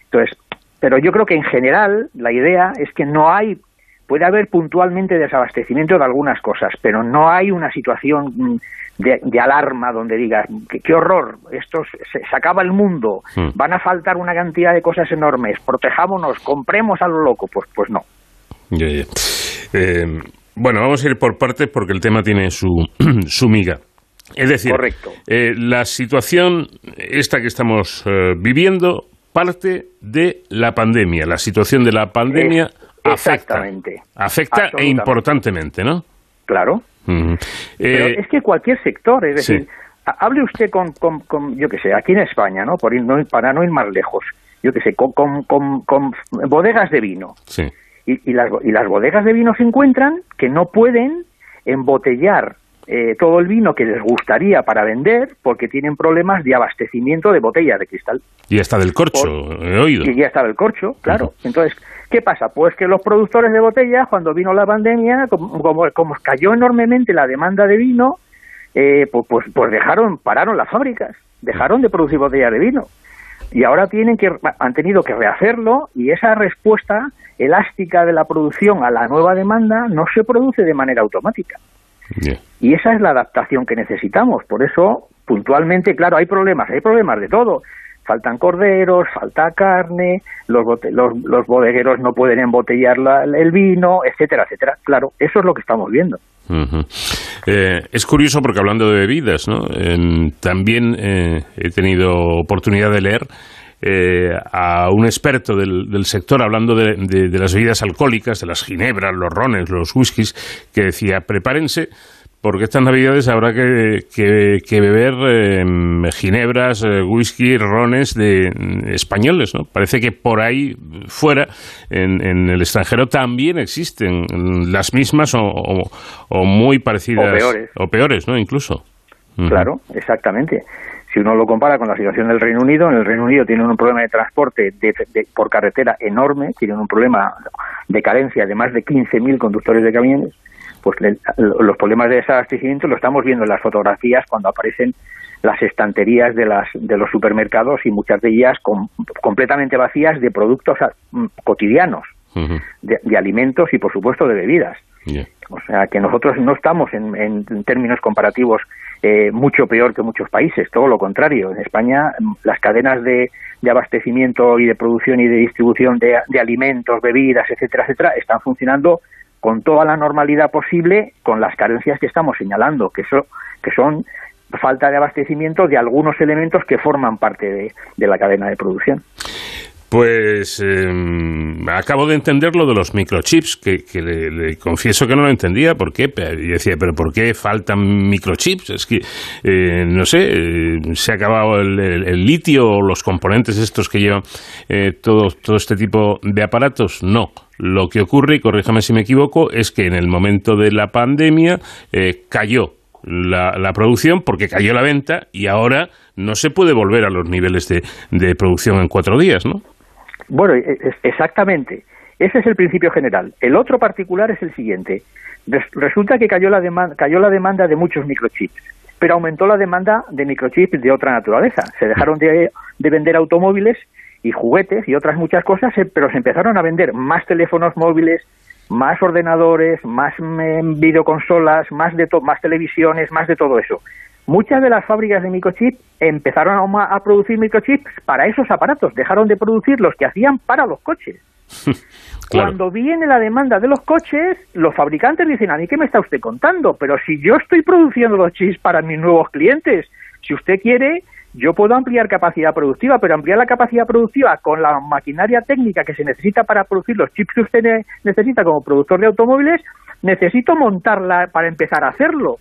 Entonces, pero yo creo que en general la idea es que no hay puede haber puntualmente desabastecimiento de algunas cosas, pero no hay una situación de, de alarma donde digas, qué, qué horror, esto se, se, acaba el mundo, hmm. van a faltar una cantidad de cosas enormes, protejámonos, compremos a lo loco, pues, pues no. Yeah, yeah. Eh, bueno, vamos a ir por partes porque el tema tiene su, su miga. Es decir, eh, la situación esta que estamos eh, viviendo parte de la pandemia. La situación de la pandemia es, afecta, afecta e importantemente, ¿no? Claro. Uh -huh. Pero es que cualquier sector, es decir, sí. hable usted con, con, con, yo qué sé, aquí en España, ¿no? Por ir, no, para no ir más lejos, yo qué sé, con, con, con, bodegas de vino. Sí. Y, y, las, y las bodegas de vino se encuentran que no pueden embotellar eh, todo el vino que les gustaría para vender porque tienen problemas de abastecimiento de botellas de cristal. Y hasta del corcho, Por, he oído. Y ya está del corcho, claro. Uh -huh. Entonces, ¿Qué pasa? Pues que los productores de botellas, cuando vino la pandemia, como, como, cayó enormemente la demanda de vino, eh, pues, pues, pues dejaron, pararon las fábricas, dejaron de producir botellas de vino. Y ahora tienen que, han tenido que rehacerlo y esa respuesta elástica de la producción a la nueva demanda no se produce de manera automática. Y esa es la adaptación que necesitamos. Por eso, puntualmente, claro, hay problemas, hay problemas de todo. Faltan corderos, falta carne, los, los, los bodegueros no pueden embotellar el vino, etcétera, etcétera. Claro, eso es lo que estamos viendo. Eh, es curioso porque hablando de bebidas, ¿no? también eh, he tenido oportunidad de leer eh, a un experto del, sector hablando de, las bebidas alcohólicas, de las ginebras, los rones, los whiskies, que decía, prepárense porque estas navidades habrá que, beber em, ginebras, eh, whisky, rones de españoles, ¿no? Parece que por ahí fuera, en, el extranjero, también existen las mismas o, muy parecidas. O peores. O peores, ¿no? Incluso. Claro, exactamente. Si uno lo compara con la situación del Reino Unido, en el Reino Unido tienen un problema de transporte por carretera enorme, tienen un problema de carencia de más de 15.000 conductores de camiones, pues los problemas de desabastecimiento lo estamos viendo en las fotografías cuando aparecen las estanterías de, las, de los supermercados y muchas de ellas completamente vacías de productos mm, cotidianos, de, alimentos y por supuesto de bebidas. O sea que nosotros no estamos en términos comparativos eh, mucho peor que muchos países, todo lo contrario. En España mm, las cadenas de, abastecimiento y de producción y de distribución de, alimentos, bebidas, etcétera, etcétera, están funcionando con toda la normalidad posible, con las carencias que estamos señalando, que, que son falta de abastecimiento de algunos elementos que forman parte de la cadena de producción. Pues em, acabo de entender lo de los microchips, que, le, confieso que no lo entendía. ¿Por qué? Y decía, ¿pero por qué faltan microchips? Es que, eh, no sé, eh, se ha acabado el, litio o los componentes estos que llevan eh, todo, todo este tipo de aparatos. No. Lo que ocurre, y corríjame si me equivoco, es que en el momento de la pandemia cayó la, la, producción porque cayó la venta y ahora no se puede volver a los niveles de, de producción en cuatro días, ¿no? Bueno, e, exactamente. Ese es el principio general. El otro particular es el siguiente. Resulta que cayó la, demanda, cayó la demanda de muchos microchips, pero aumentó la demanda de microchips de otra naturaleza. Se dejaron de, vender automóviles y juguetes y otras muchas cosas, eh, pero se empezaron a vender más teléfonos móviles, más ordenadores, más mm, videoconsolas, más, de más televisiones, más de todo eso. Muchas de las fábricas de microchips empezaron a, producir microchips para esos aparatos, dejaron de producir los que hacían para los coches. Cuando viene la demanda de los coches, los fabricantes dicen, a mí qué me está usted contando, pero si yo estoy produciendo los chips para mis nuevos clientes, si usted quiere, yo puedo ampliar capacidad productiva, pero ampliar la capacidad productiva con la maquinaria técnica que se necesita para producir los chips que usted necesita como productor de automóviles, necesito montarla para empezar a hacerlo.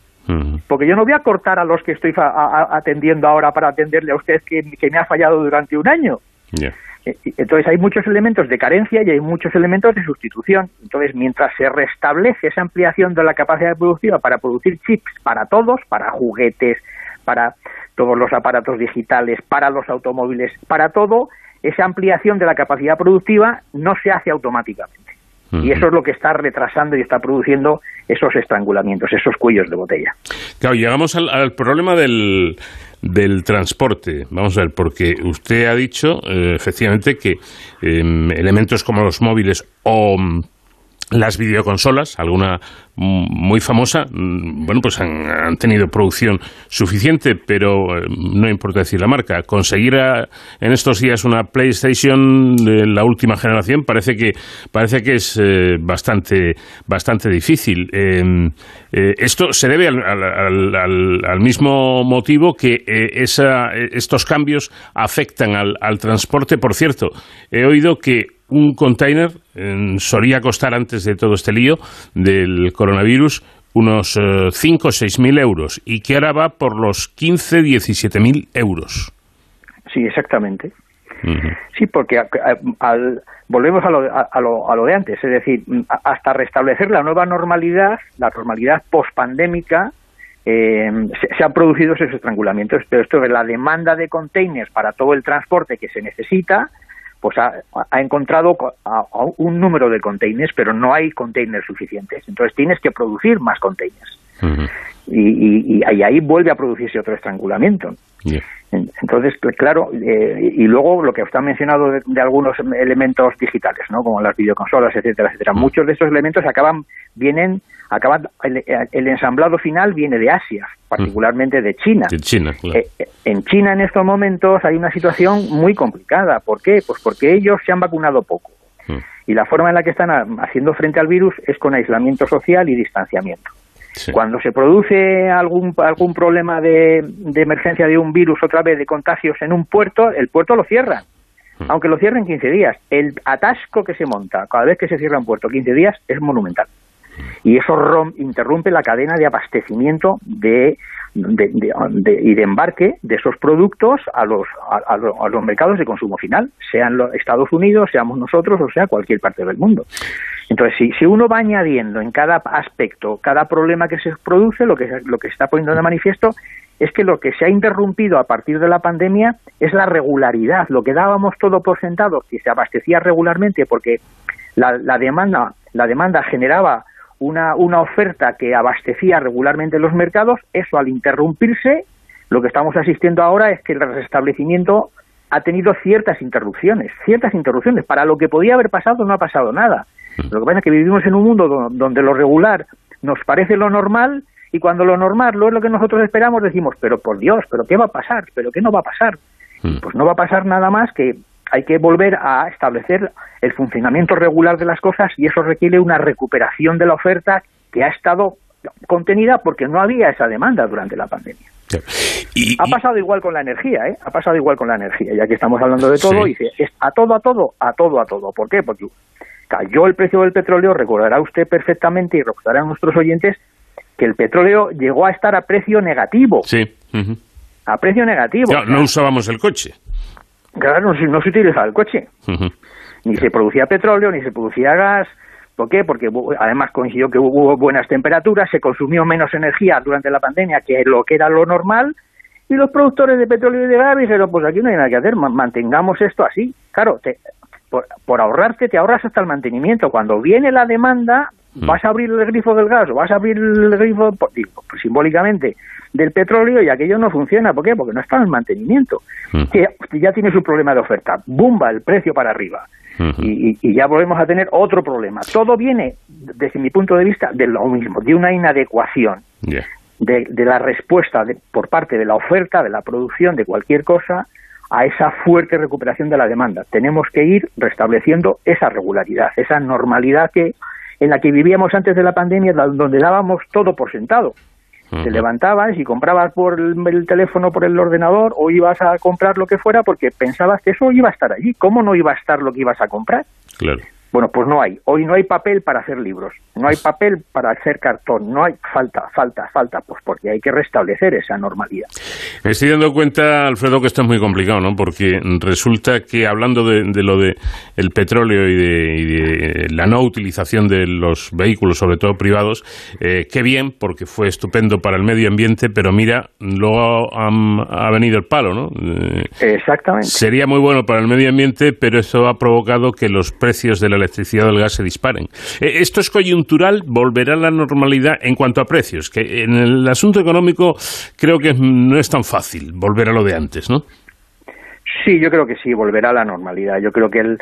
Porque yo no voy a cortar a los que estoy atendiendo ahora para atenderle a usted que, me ha fallado durante un año. Eh, entonces hay muchos elementos de carencia y hay muchos elementos de sustitución. Entonces, mientras se restablece esa ampliación de la capacidad productiva para producir chips para todos, para juguetes, para todos los aparatos digitales, para los automóviles, para todo, esa ampliación de la capacidad productiva no se hace automáticamente. Y eso es lo que está retrasando y está produciendo esos estrangulamientos, esos cuellos de botella. Claro, llegamos al, problema del, del transporte. Vamos a ver, porque usted ha dicho eh, efectivamente que em, elementos como los móviles o las videoconsolas, alguna muy famosa, mm, bueno, pues han, tenido producción suficiente, pero eh, no importa decir la marca. Conseguir en estos días una PlayStation de la última generación parece que parece que es eh, bastante bastante difícil. Em, eh, esto se debe al, mismo motivo que esa, estos cambios afectan al, al transporte. Por cierto, he oído que un container solía costar antes de todo este lío del coronavirus unos 5 o 6 mil euros y que ahora va por los 15, 17 mil euros. Sí, exactamente. Sí, porque al, volvemos a lo, a, lo, a lo de antes, es decir, hasta restablecer la nueva normalidad, la normalidad pospandémica, eh, se, se, han producido esos estrangulamientos. Pero esto de la demanda de containers para todo el transporte que se necesita, pues ha, ha encontrado a- a un número de containers, pero no hay containers suficientes. Entonces tienes que producir más containers. Y, y- y ahí vuelve a producirse otro estrangulamiento. En- Entonces, cl- claro, eh, y luego lo que usted ha mencionado de, de algunos elementos digitales, ¿no? Como las videoconsolas, etcétera, etcétera. Muchos de estos elementos acaban, vienen, acaban, el, el ensamblado final viene de Asia, particularmente de China. De China, claro. Eh, eh, en China en estos momentos hay una situación muy complicada. ¿Por qué? Pues porque ellos se han vacunado poco. Y la forma en la que están haciendo frente al virus es con aislamiento social y distanciamiento. Cuando se produce algún, algún problema de, de emergencia de un virus, otra vez de contagios en un puerto, el puerto lo cierran. Aunque lo cierren 15 días. El atasco que se monta cada vez que se cierra un puerto 15 días es monumental. Y eso rom- interrumpe la cadena de abastecimiento de, de- de- y de embarque de esos productos a los, a, a lo- a los mercados de consumo final, sean los Estados Unidos, seamos nosotros o sea cualquier parte del mundo. Entonces, si, si uno va añadiendo en cada aspecto, cada problema que se produce, lo que, lo que se está poniendo de manifiesto es que lo que se ha interrumpido a partir de la pandemia es la regularidad, lo que dábamos todo por sentado, que se abastecía regularmente porque la, la demanda, la demanda generaba una, una oferta que abastecía regularmente los mercados, eso al interrumpirse, lo que estamos asistiendo ahora es que el restablecimiento ha tenido ciertas interrupciones, ciertas interrupciones. Para lo que podía haber pasado no ha pasado nada. Lo que pasa es que vivimos en un mundo do- donde lo regular nos parece lo normal y cuando lo normal no es lo que nosotros esperamos decimos, pero por Dios, pero ¿qué va a pasar? ¿Pero qué no va a pasar? Pues no va a pasar nada más que hay que volver a establecer el funcionamiento regular de las cosas y eso requiere una recuperación de la oferta que ha estado contenida porque no había esa demanda durante la pandemia. ha pasado igual con la energía, ¿eh? Ha pasado igual con la energía, ya que estamos hablando de todo, Sí. y dice, es a todo, a todo, a todo, a todo. ¿Por qué? Porque cayó el precio del petróleo, recordará usted perfectamente y recordarán nuestros oyentes que el petróleo llegó a estar a precio negativo, Sí. a precio negativo. Claro, no usábamos el coche. Claro, no, se- no se utilizaba el coche, ni se producía petróleo, ni se producía gas. ¿Por qué? Porque además coincidió que hubo buenas temperaturas, se consumió menos energía durante la pandemia que lo que era lo normal, y los productores de petróleo y de gas dijeron, pues aquí no hay nada que hacer, ma- mantengamos esto así. Claro, te- por, por ahorrarte, te ahorras hasta el mantenimiento. Cuando viene la demanda, vas a abrir el grifo del gas o vas a abrir el grifo, por- digo, pues, simbólicamente, del petróleo y aquello no funciona. ¿Por qué? Porque no está en el mantenimiento. Que ya tiene su problema de oferta. ¡Bumba! El precio para arriba. Y, y- y ya volvemos a tener otro problema. Todo viene, desde mi punto de vista, de lo mismo, de una inadecuación de, de la respuesta de- por parte de la oferta, de la producción de cualquier cosa, a esa fuerte recuperación de la demanda. Tenemos que ir restableciendo esa regularidad, esa normalidad que en la que vivíamos antes de la pandemia, donde dábamos todo por sentado. Te levantabas y comprabas por el, el teléfono, por el ordenador, o ibas a comprar lo que fuera porque pensabas que eso iba a estar allí. ¿Cómo no iba a estar lo que ibas a comprar? Claro. Bueno, pues no hay. Hoy no hay papel para hacer libros, no hay papel para hacer cartón, no hay falta, falta, falta, pues porque hay que restablecer esa normalidad. Me estoy dando cuenta, Alfredo, que esto es muy complicado, ¿no? Porque resulta que hablando de, de lo de el petróleo y de, y de la no utilización de los vehículos, sobre todo privados, eh, qué bien, porque fue estupendo para el medio ambiente, pero mira, luego han- ha venido el palo, ¿no? Eh, Exactamente. Sería muy bueno para el medio ambiente, pero eso ha provocado que los precios de la electricidad o del gas se disparen. Eh, Esto es coyuntural, volverá a la normalidad en cuanto a precios, que en el asunto económico creo que no es tan fácil volver a lo de antes, ¿no? Sí, yo creo que sí, volverá a la normalidad. Yo creo que el,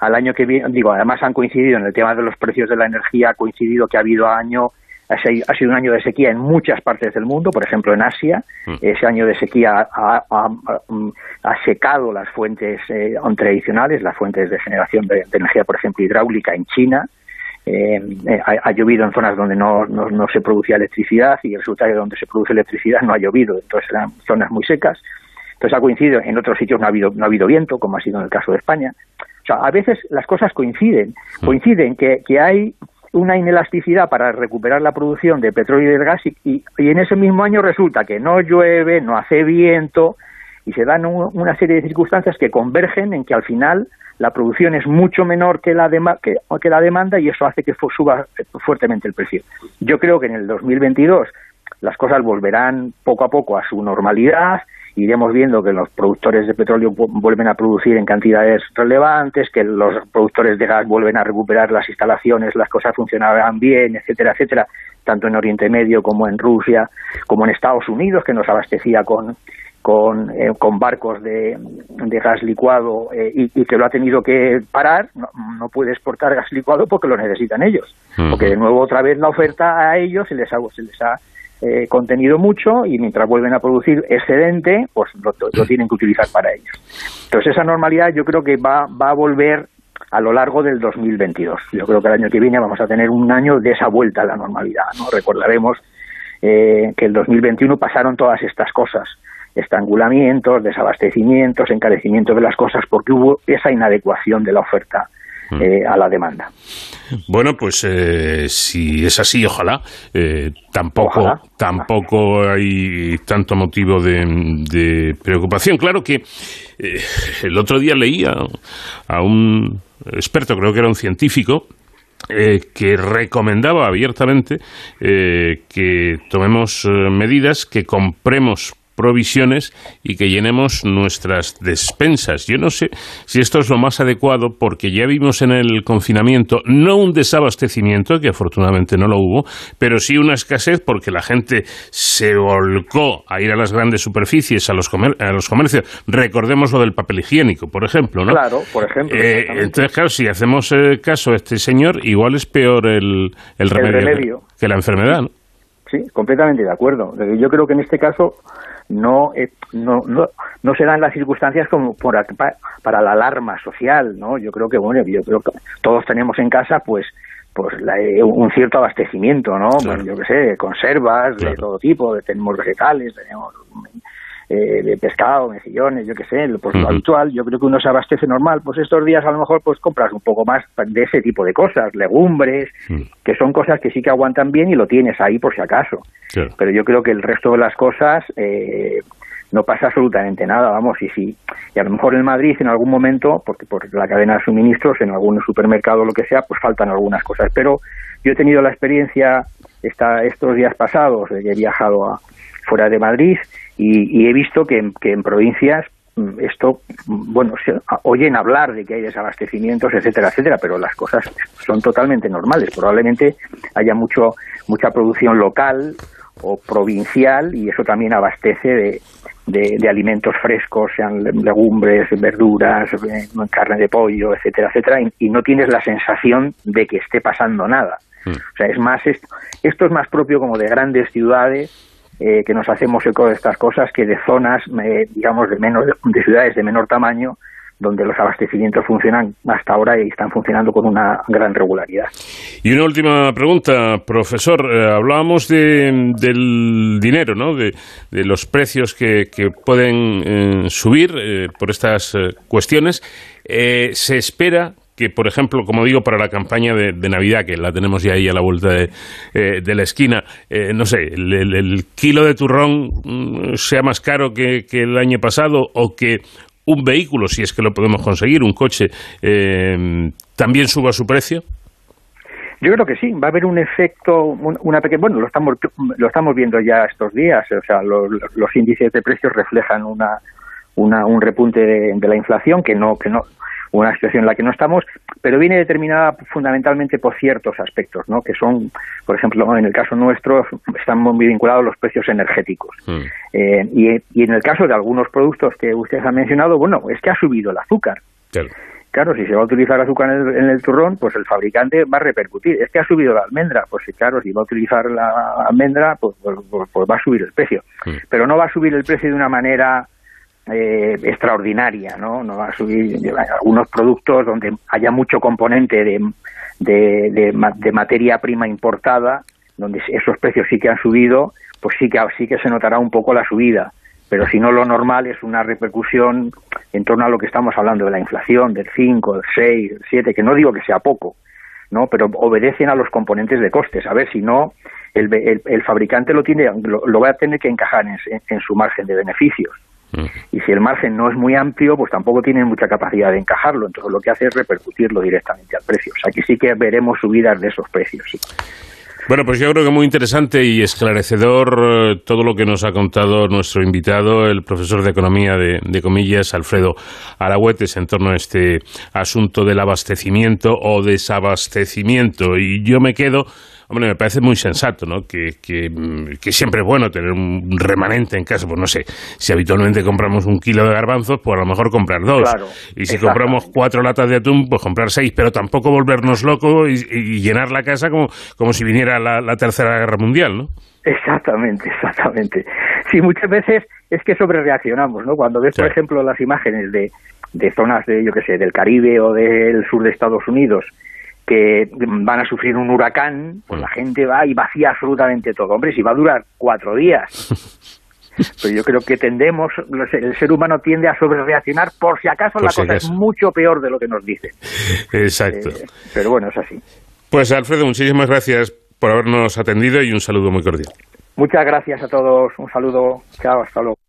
al año que viene, digo, además han coincidido en el tema de los precios de la energía, ha coincidido que ha habido año, ha sido un año de sequía en muchas partes del mundo, por ejemplo en Asia. Ese año de sequía ha, ha- ha- ha secado las fuentes eh, tradicionales, las fuentes de generación de, de energía, por ejemplo, hidráulica en China. Eh, eh, ha, ha llovido en zonas donde no, no, no se producía electricidad y resulta que donde se produce electricidad no ha llovido, entonces eran zonas muy secas. Entonces ha coincidido, en otros sitios no ha habido, no ha habido viento, como ha sido en el caso de España. O sea, a veces las cosas coinciden. Coinciden que, que hay una inelasticidad para recuperar la producción de petróleo y de gas y, y- en ese mismo año resulta que no llueve, no hace viento y se dan un- una serie de circunstancias que convergen en que al final la producción es mucho menor que la, dema- que, que la demanda y eso hace que suba fuertemente el precio. Yo creo que en el 2022 las cosas volverán poco a poco a su normalidad iremos viendo que los productores de petróleo vuelven a producir en cantidades relevantes, que los productores de gas vuelven a recuperar las instalaciones, las cosas funcionarán bien, etcétera, etcétera, tanto en Oriente Medio como en Rusia, como en Estados Unidos, que nos abastecía con, con, eh, con barcos de, de gas licuado eh, y, que lo ha tenido que parar, no, puede exportar gas licuado porque lo necesitan ellos. Porque de nuevo otra vez la oferta a ellos se les ha, se les ha eh, contenido mucho y mientras vuelven a producir excedente, pues lo, tienen que utilizar para ellos. Entonces esa normalidad yo creo que va, va a volver a lo largo del 2022. Yo creo que el año que viene vamos a tener un año de esa vuelta a la normalidad. ¿no? Recordaremos eh, que el 2021 pasaron todas estas cosas, estrangulamientos, desabastecimientos, encarecimientos de las cosas, porque hubo esa inadecuación de la oferta. Eh, a la demanda. Bueno, pues eh, si es así, ojalá. Eh, tampoco, tampoco hay tanto motivo de, preocupación. Claro que el otro día leía a un experto, creo que era un científico, que recomendaba abiertamente que tomemos medidas, que compremos provisiones y que llenemos nuestras despensas. Yo no sé si esto es lo más adecuado porque ya vimos en el confinamiento no un desabastecimiento, que afortunadamente no lo hubo, pero sí una escasez porque la gente se volcó a ir a las grandes superficies, a los, a los comercios. Recordemos lo del papel higiénico, por ejemplo, ¿no? Claro, por ejemplo. Eh, entonces, claro, si hacemos eh, caso a este señor, igual es peor el, el, remedio, Que, la enfermedad, Sí, completamente de acuerdo. Yo creo que en este caso no, eh, no, no, no se dan las circunstancias como por, para, la alarma social, ¿no? Yo creo que, bueno, yo creo que todos tenemos en casa, pues, pues eh, un cierto abastecimiento, ¿no? Pues, yo qué sé, conservas de todo tipo, tenemos vegetales, tenemos eh, de pescado, mejillones, yo qué sé, pues lo habitual, yo creo que uno se abastece normal, pues estos días a lo mejor pues compras un poco más de ese tipo de cosas, legumbres, que son cosas que sí que aguantan bien y lo tienes ahí por si acaso. Pero yo creo que el resto de las cosas eh, no pasa absolutamente nada, vamos, y sí, y a lo mejor en Madrid en algún momento, porque por la cadena de suministros, en algún supermercado o lo que sea, pues faltan algunas cosas, pero yo he tenido la experiencia esta, estos días pasados, de que he viajado a, fuera de Madrid y, he visto que, en provincias mm, esto, mm, bueno, se oyen hablar de que hay desabastecimientos, etcétera, etcétera, pero las cosas son totalmente normales. Probablemente haya mucho mucha producción local o provincial y eso también abastece de, de, alimentos frescos, sean legumbres, verduras, eh, carne de pollo, etcétera, etcétera, y, no tienes la sensación de que esté pasando nada. Hmm. O sea, es más, esto, esto es más propio como de grandes ciudades eh, que nos hacemos eco de estas cosas que de zonas, eh, digamos, de, menos, de ciudades de menor tamaño, donde los abastecimientos funcionan hasta ahora y están funcionando con una gran regularidad. Y una última pregunta, profesor. Eh, hablábamos de, del dinero, ¿no? de, los precios que, que pueden subir por estas cuestiones. ¿Se espera que, por ejemplo, como digo, para la campaña de, Navidad, que la tenemos ya ahí a la vuelta de, eh, la esquina, eh, no sé, el, kilo de turrón mm, sea más caro que, el año pasado o que un vehículo, si es que lo podemos conseguir, un coche, eh, también suba su precio? Yo creo que sí, va a haber un efecto, una pequeña, bueno, lo estamos, lo estamos viendo ya estos días, o sea, los, índices de precios reflejan una, una, un repunte de, de, la inflación que no, que no, una situación en la que no estamos, pero viene determinada fundamentalmente por ciertos aspectos, ¿no? que son, por ejemplo, en el caso nuestro, están muy vinculados los precios energéticos. Mm. Eh, y, en el caso de algunos productos que ustedes han mencionado, bueno, es que ha subido el azúcar. Claro. si se va a utilizar azúcar en el, turrón, pues el fabricante va a repercutir. Es que ha subido la almendra, pues claro, si va a utilizar la almendra, pues, pues, pues, pues va a subir el precio. Mm. Pero no va a subir el precio de una manera eh, extraordinaria, ¿no? No va a subir algunos productos donde haya mucho componente de, de, materia prima importada, donde esos precios sí que han subido, pues sí que, sí que se notará un poco la subida. Pero si no, lo normal es una repercusión en torno a lo que estamos hablando de la inflación, del 5, del 6, del 7, que no digo que sea poco, ¿no? Pero obedecen a los componentes de costes. A ver, si no, el, el, fabricante lo, tiene, lo, va a tener que encajar en su margen de beneficios. Y si el margen no es muy amplio, pues tampoco tienen mucha capacidad de encajarlo. Entonces lo que hace es repercutirlo directamente al precio. O sea, que sí que veremos subidas de esos precios. Bueno, pues yo creo que muy interesante y esclarecedor eh, todo lo que nos ha contado nuestro invitado, el profesor de Economía de, de comillas, Alfredo Aragüetes, en torno a este asunto del abastecimiento o desabastecimiento. Y yo me quedo Hombre, me parece muy sensato, ¿no? Que, mm, que, siempre es bueno tener un remanente en casa. Pues no sé, si habitualmente compramos un kilo de garbanzos, pues a lo mejor comprar dos. y si compramos cuatro latas de atún, pues comprar seis, pero tampoco volvernos locos y, llenar la casa como, como si viniera la, Tercera Guerra Mundial, ¿no? Exactamente, exactamente. Sí, muchas veces es que sobrereaccionamos, ¿no? Cuando ves, por ejemplo, las imágenes de, de zonas de, yo qué sé, del Caribe o del sur de Estados Unidos, que van a sufrir un huracán, pues la gente va y vacía absolutamente todo. Hombre, si va a durar cuatro días. Pero yo creo que tendemos, el ser humano tiende a sobrereaccionar por si acaso la cosa es mucho peor de lo que nos dicen. Exacto. Eh, pero bueno, es así. Pues Alfredo, muchísimas gracias por habernos atendido y un saludo muy cordial. Muchas gracias a todos, un saludo, chao, hasta luego.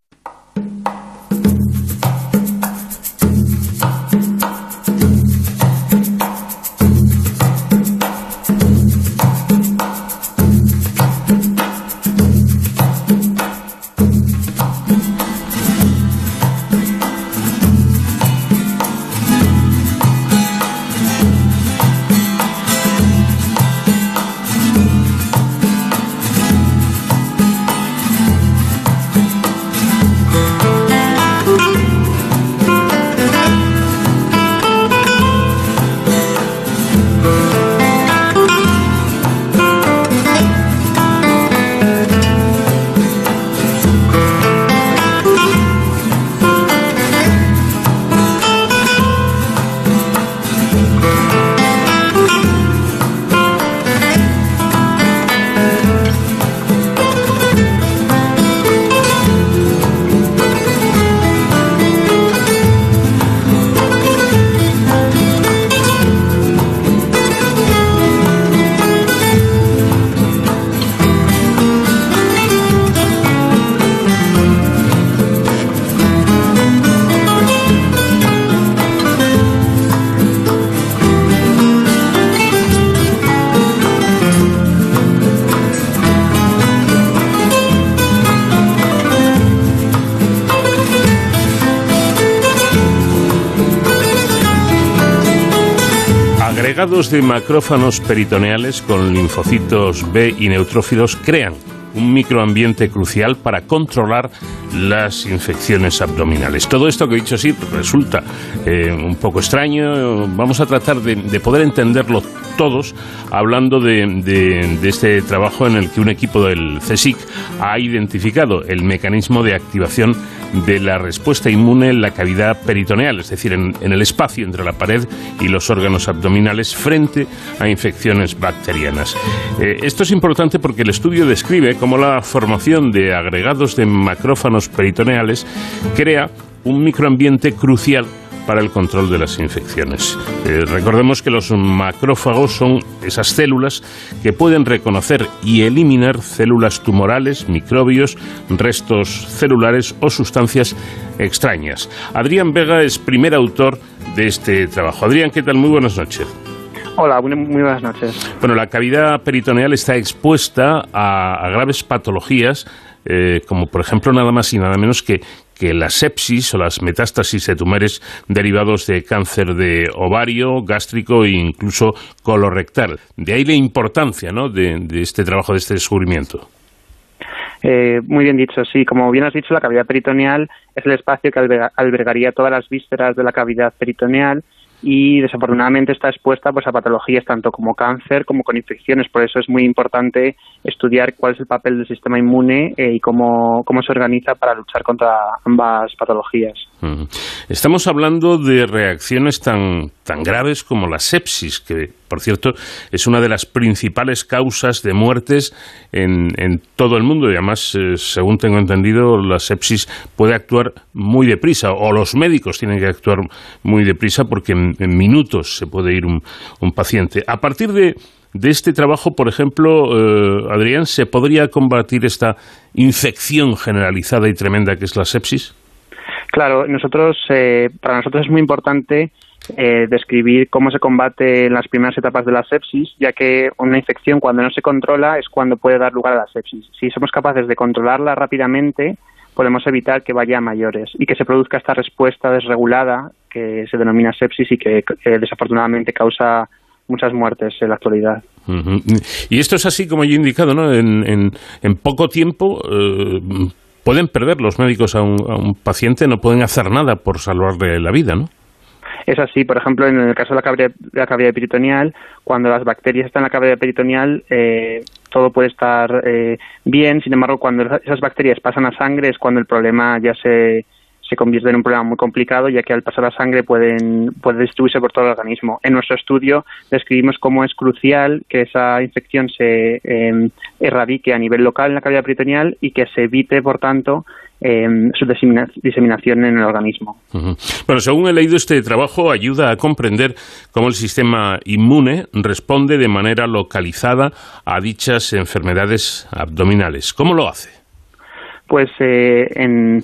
De macrófanos peritoneales con linfocitos B y neutrófilos crean un microambiente crucial para controlar las infecciones abdominales. Todo esto que he dicho así resulta eh, un poco extraño. Vamos a tratar de, poder entenderlo todos hablando de, de, este trabajo en el que un equipo del CSIC ha identificado el mecanismo de activación de la respuesta inmune en la cavidad peritoneal, es decir, en, el espacio entre la pared y los órganos abdominales frente a infecciones bacterianas. Eh, esto es importante porque el estudio describe cómo la formación de agregados de macrófanos peritoneales crea un microambiente crucial para el control de las infecciones. Eh, recordemos que los macrófagos son esas células que pueden reconocer y eliminar células tumorales, microbios, restos celulares o sustancias extrañas. Adrián Vega es primer autor de este trabajo. Adrián, ¿qué tal? Muy buenas noches. Hola, muy buenas noches. Bueno, la cavidad peritoneal está expuesta a, graves patologías, eh, como por ejemplo nada más y nada menos que que la sepsis o las metástasis de tumores derivados de cáncer de ovario, gástrico e incluso colorectal. De ahí la importancia ¿no? de, este trabajo, de este descubrimiento. Eh, muy bien dicho, sí. Como bien has dicho, la cavidad peritoneal es el espacio que albergaría todas las vísceras de la cavidad peritoneal y desafortunadamente está expuesta pues, a patologías tanto como cáncer como con infecciones. Por eso es muy importante estudiar cuál es el papel del sistema inmune eh, y cómo, cómo se organiza para luchar contra ambas patologías. Estamos hablando de reacciones tan, tan graves como la sepsis, que por cierto es una de las principales causas de muertes en, todo el mundo y además, eh, según tengo entendido, la sepsis puede actuar muy deprisa o los médicos tienen que actuar muy deprisa porque en, minutos se puede ir un, un paciente. A partir de, de este trabajo, por ejemplo, eh, Adrián, ¿se podría combatir esta infección generalizada y tremenda que es la sepsis? Claro, nosotros, eh, para nosotros es muy importante eh, describir cómo se combate en las primeras etapas de la sepsis, ya que una infección cuando no se controla es cuando puede dar lugar a la sepsis. Si somos capaces de controlarla rápidamente, podemos evitar que vaya a mayores y que se produzca esta respuesta desregulada que se denomina sepsis y que desafortunadamente causa muchas muertes en la actualidad. Y esto es así como yo he indicado, ¿no? En, en, poco tiempo eh, pueden perder los médicos a un, a un paciente, no pueden hacer nada por salvarle la vida, ¿no? Es así, por ejemplo, en el caso de la cavidad, la cavidad peritoneal, cuando las bacterias están en la cavidad peritoneal, eh, todo puede estar eh, bien, sin embargo, cuando esas bacterias pasan a sangre es cuando el problema ya se, se convierte en un problema muy complicado, ya que al pasar a sangre pueden, puede distribuirse por todo el organismo. En nuestro estudio describimos cómo es crucial que esa infección se eh, erradique a nivel local en la cavidad peritoneal y que se evite, por tanto, Em, su diseminación en el organismo. Bueno, según he leído, este trabajo ayuda a comprender cómo el sistema inmune responde de manera localizada a dichas enfermedades abdominales. ¿Cómo lo hace? Pues eh, en,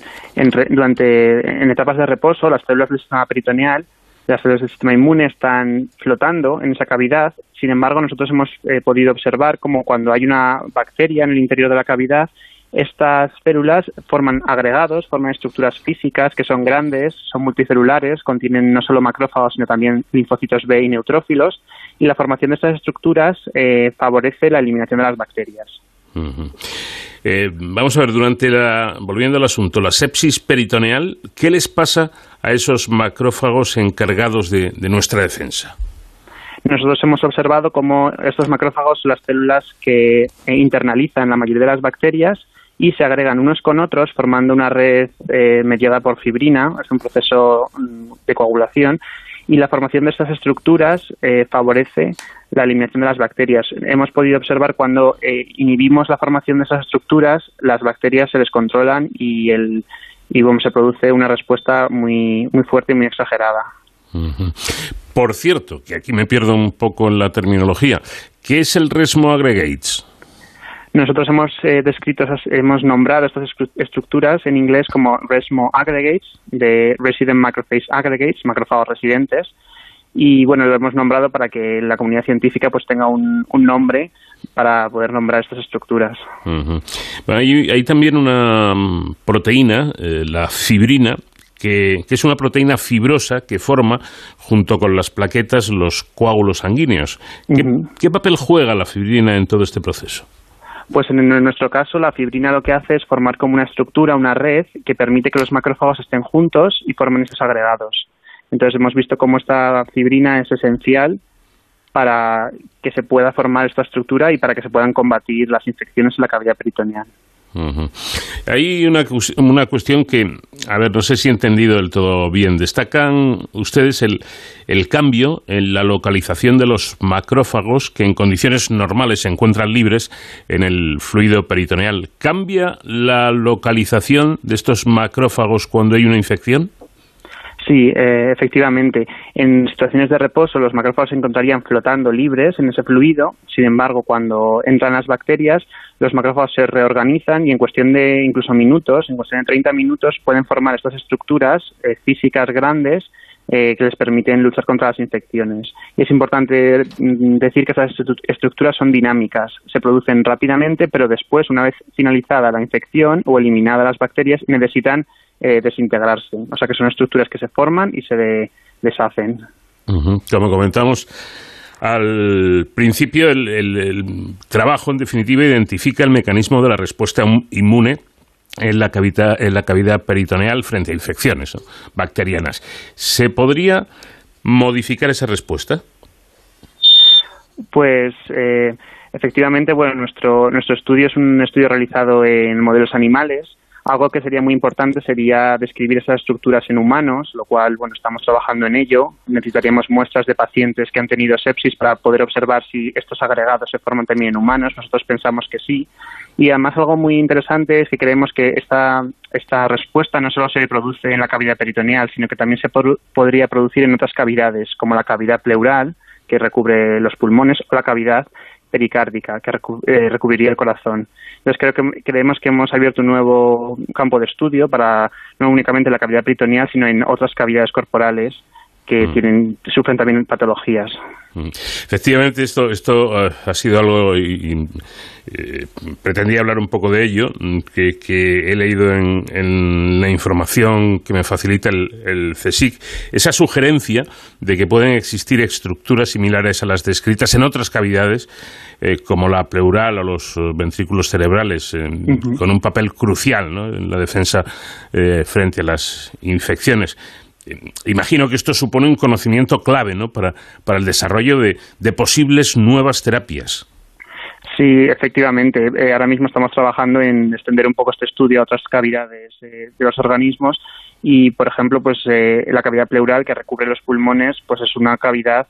durante en etapas de reposo, las células del sistema peritoneal las células del sistema inmune están flotando en esa cavidad. Sin embargo, nosotros hemos eh, podido observar cómo cuando hay una bacteria en el interior de la cavidad, estas células forman agregados, forman estructuras físicas que son grandes, son multicelulares, contienen no solo macrófagos, sino también linfocitos B y neutrófilos, y la formación de estas estructuras eh, favorece la eliminación de las bacterias. Eh, vamos a ver, durante la, volviendo al asunto, la sepsis peritoneal, ¿qué les pasa a esos macrófagos encargados de, nuestra defensa? Nosotros hemos observado cómo estos macrófagos son las células que internalizan la mayoría de las bacterias y se agregan unos con otros formando una red eh, mediada por fibrina, es un proceso mm, de coagulación, y la formación de estas estructuras eh, favorece la eliminación de las bacterias. Hemos podido observar cuando eh, inhibimos la formación de esas estructuras, las bacterias se descontrolan y, el, y se produce una respuesta muy, muy fuerte y muy exagerada. Por cierto, que aquí me pierdo un poco en la terminología, ¿qué es el resmo aggregates? Nosotros hemos eh, descrito, hemos nombrado estas estructuras en inglés como RESMO aggregates, de Resident Macrophage Aggregates, macrófagos residentes, y bueno, lo hemos nombrado para que la comunidad científica pues tenga un, nombre para poder nombrar estas estructuras. hay, también una mm, proteína, eh, la fibrina, que, es una proteína fibrosa que forma, junto con las plaquetas, los coágulos sanguíneos. ¿Qué papel juega la fibrina en todo este proceso? Pues en, nuestro caso la fibrina lo que hace es formar como una estructura, una red que permite que los macrófagos estén juntos y formen esos agregados. Entonces hemos visto cómo esta fibrina es esencial para que se pueda formar esta estructura y para que se puedan combatir las infecciones en la cavidad peritoneal. Hay una, una cuestión que, a ver, no sé si he entendido del todo bien. Destacan ustedes el, el cambio en la localización de los macrófagos que en condiciones normales se encuentran libres en el fluido peritoneal. ¿Cambia la localización de estos macrófagos cuando hay una infección? Sí, eh, efectivamente. En situaciones de reposo los macrófagos se encontrarían flotando libres en ese fluido. Sin embargo, cuando entran las bacterias, los macrófagos se reorganizan y en cuestión de incluso minutos, en cuestión de 30 minutos, pueden formar estas estructuras eh, físicas grandes eh, que les permiten luchar contra las infecciones. Y es importante mm, decir que estas estructuras son dinámicas, se producen rápidamente, pero después, una vez finalizada la infección o eliminada las bacterias, necesitan eh, desintegrarse. O sea que son estructuras que se forman y se deshacen. Como comentamos al principio, el, trabajo, en definitiva, identifica el mecanismo de la respuesta inmune en la, cavidad, en la cavidad peritoneal frente a infecciones bacterianas. ¿Se podría modificar esa respuesta? Pues eh, efectivamente, bueno, nuestro, nuestro estudio es un estudio realizado en modelos animales algo que sería muy importante sería describir esas estructuras en humanos, lo cual, bueno, estamos trabajando en ello. Necesitaríamos muestras de pacientes que han tenido sepsis para poder observar si estos agregados se forman también en humanos. Nosotros pensamos que sí. Y además algo muy interesante es que creemos que esta, esta respuesta no solo se produce en la cavidad peritoneal, sino que también se podría producir en otras cavidades, como la cavidad pleural, que recubre los pulmones, o la cavidad pericárdica que eh, recubriría el corazón. Entonces creo que creemos que hemos abierto un nuevo campo de estudio para no únicamente la cavidad peritoneal, sino en otras cavidades corporales que mm. tienen, sufren también patologías. Mm. Efectivamente, esto, esto eh, ha sido algo, y, eh, pretendía hablar un poco de ello, mm, que, he leído en, la información que me facilita el, CSIC, esa sugerencia de que pueden existir estructuras similares a las descritas en otras cavidades, eh, como la pleural o los ventrículos cerebrales, con un papel crucial en la defensa frente a las infecciones imagino que esto supone un conocimiento clave ¿no? para, para el desarrollo de, de posibles nuevas terapias. Sí, efectivamente. Eh, ahora mismo estamos trabajando en extender un poco este estudio a otras cavidades eh, de los organismos y, por ejemplo, pues eh, la cavidad pleural que recubre los pulmones, pues es una cavidad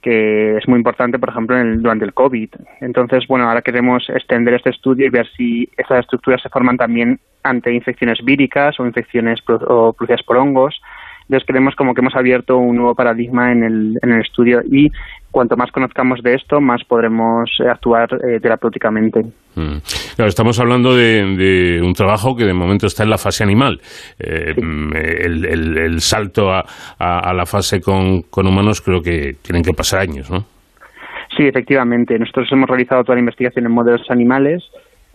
que es muy importante, por ejemplo, en durante el COVID. Entonces, bueno, ahora queremos extender este estudio y ver si esas estructuras se forman también ante infecciones víricas o infecciones o producidas por hongos entonces creemos como que hemos abierto un nuevo paradigma en el, en el estudio y cuanto más conozcamos de esto, más podremos eh, actuar eh, terapéuticamente. Mm. estamos hablando de, un trabajo que de momento está en la fase animal. Eh, mm, el, salto a, a, la fase con, con, humanos creo que tienen que pasar años, ¿no? Sí, efectivamente. Nosotros hemos realizado toda la investigación en modelos animales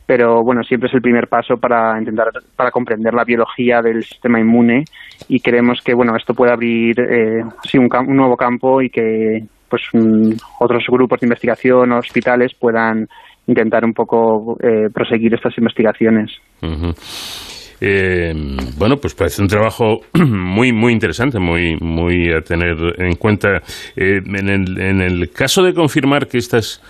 pero bueno, siempre es el primer paso para intentar para comprender la biología del sistema inmune y creemos que bueno esto puede abrir eh, sí, un, nuevo campo y que pues otros grupos de investigación o hospitales puedan intentar un poco eh, proseguir estas investigaciones. Eh, bueno, pues parece un trabajo muy muy interesante, muy muy a tener en cuenta. en, el, en el caso de confirmar que estas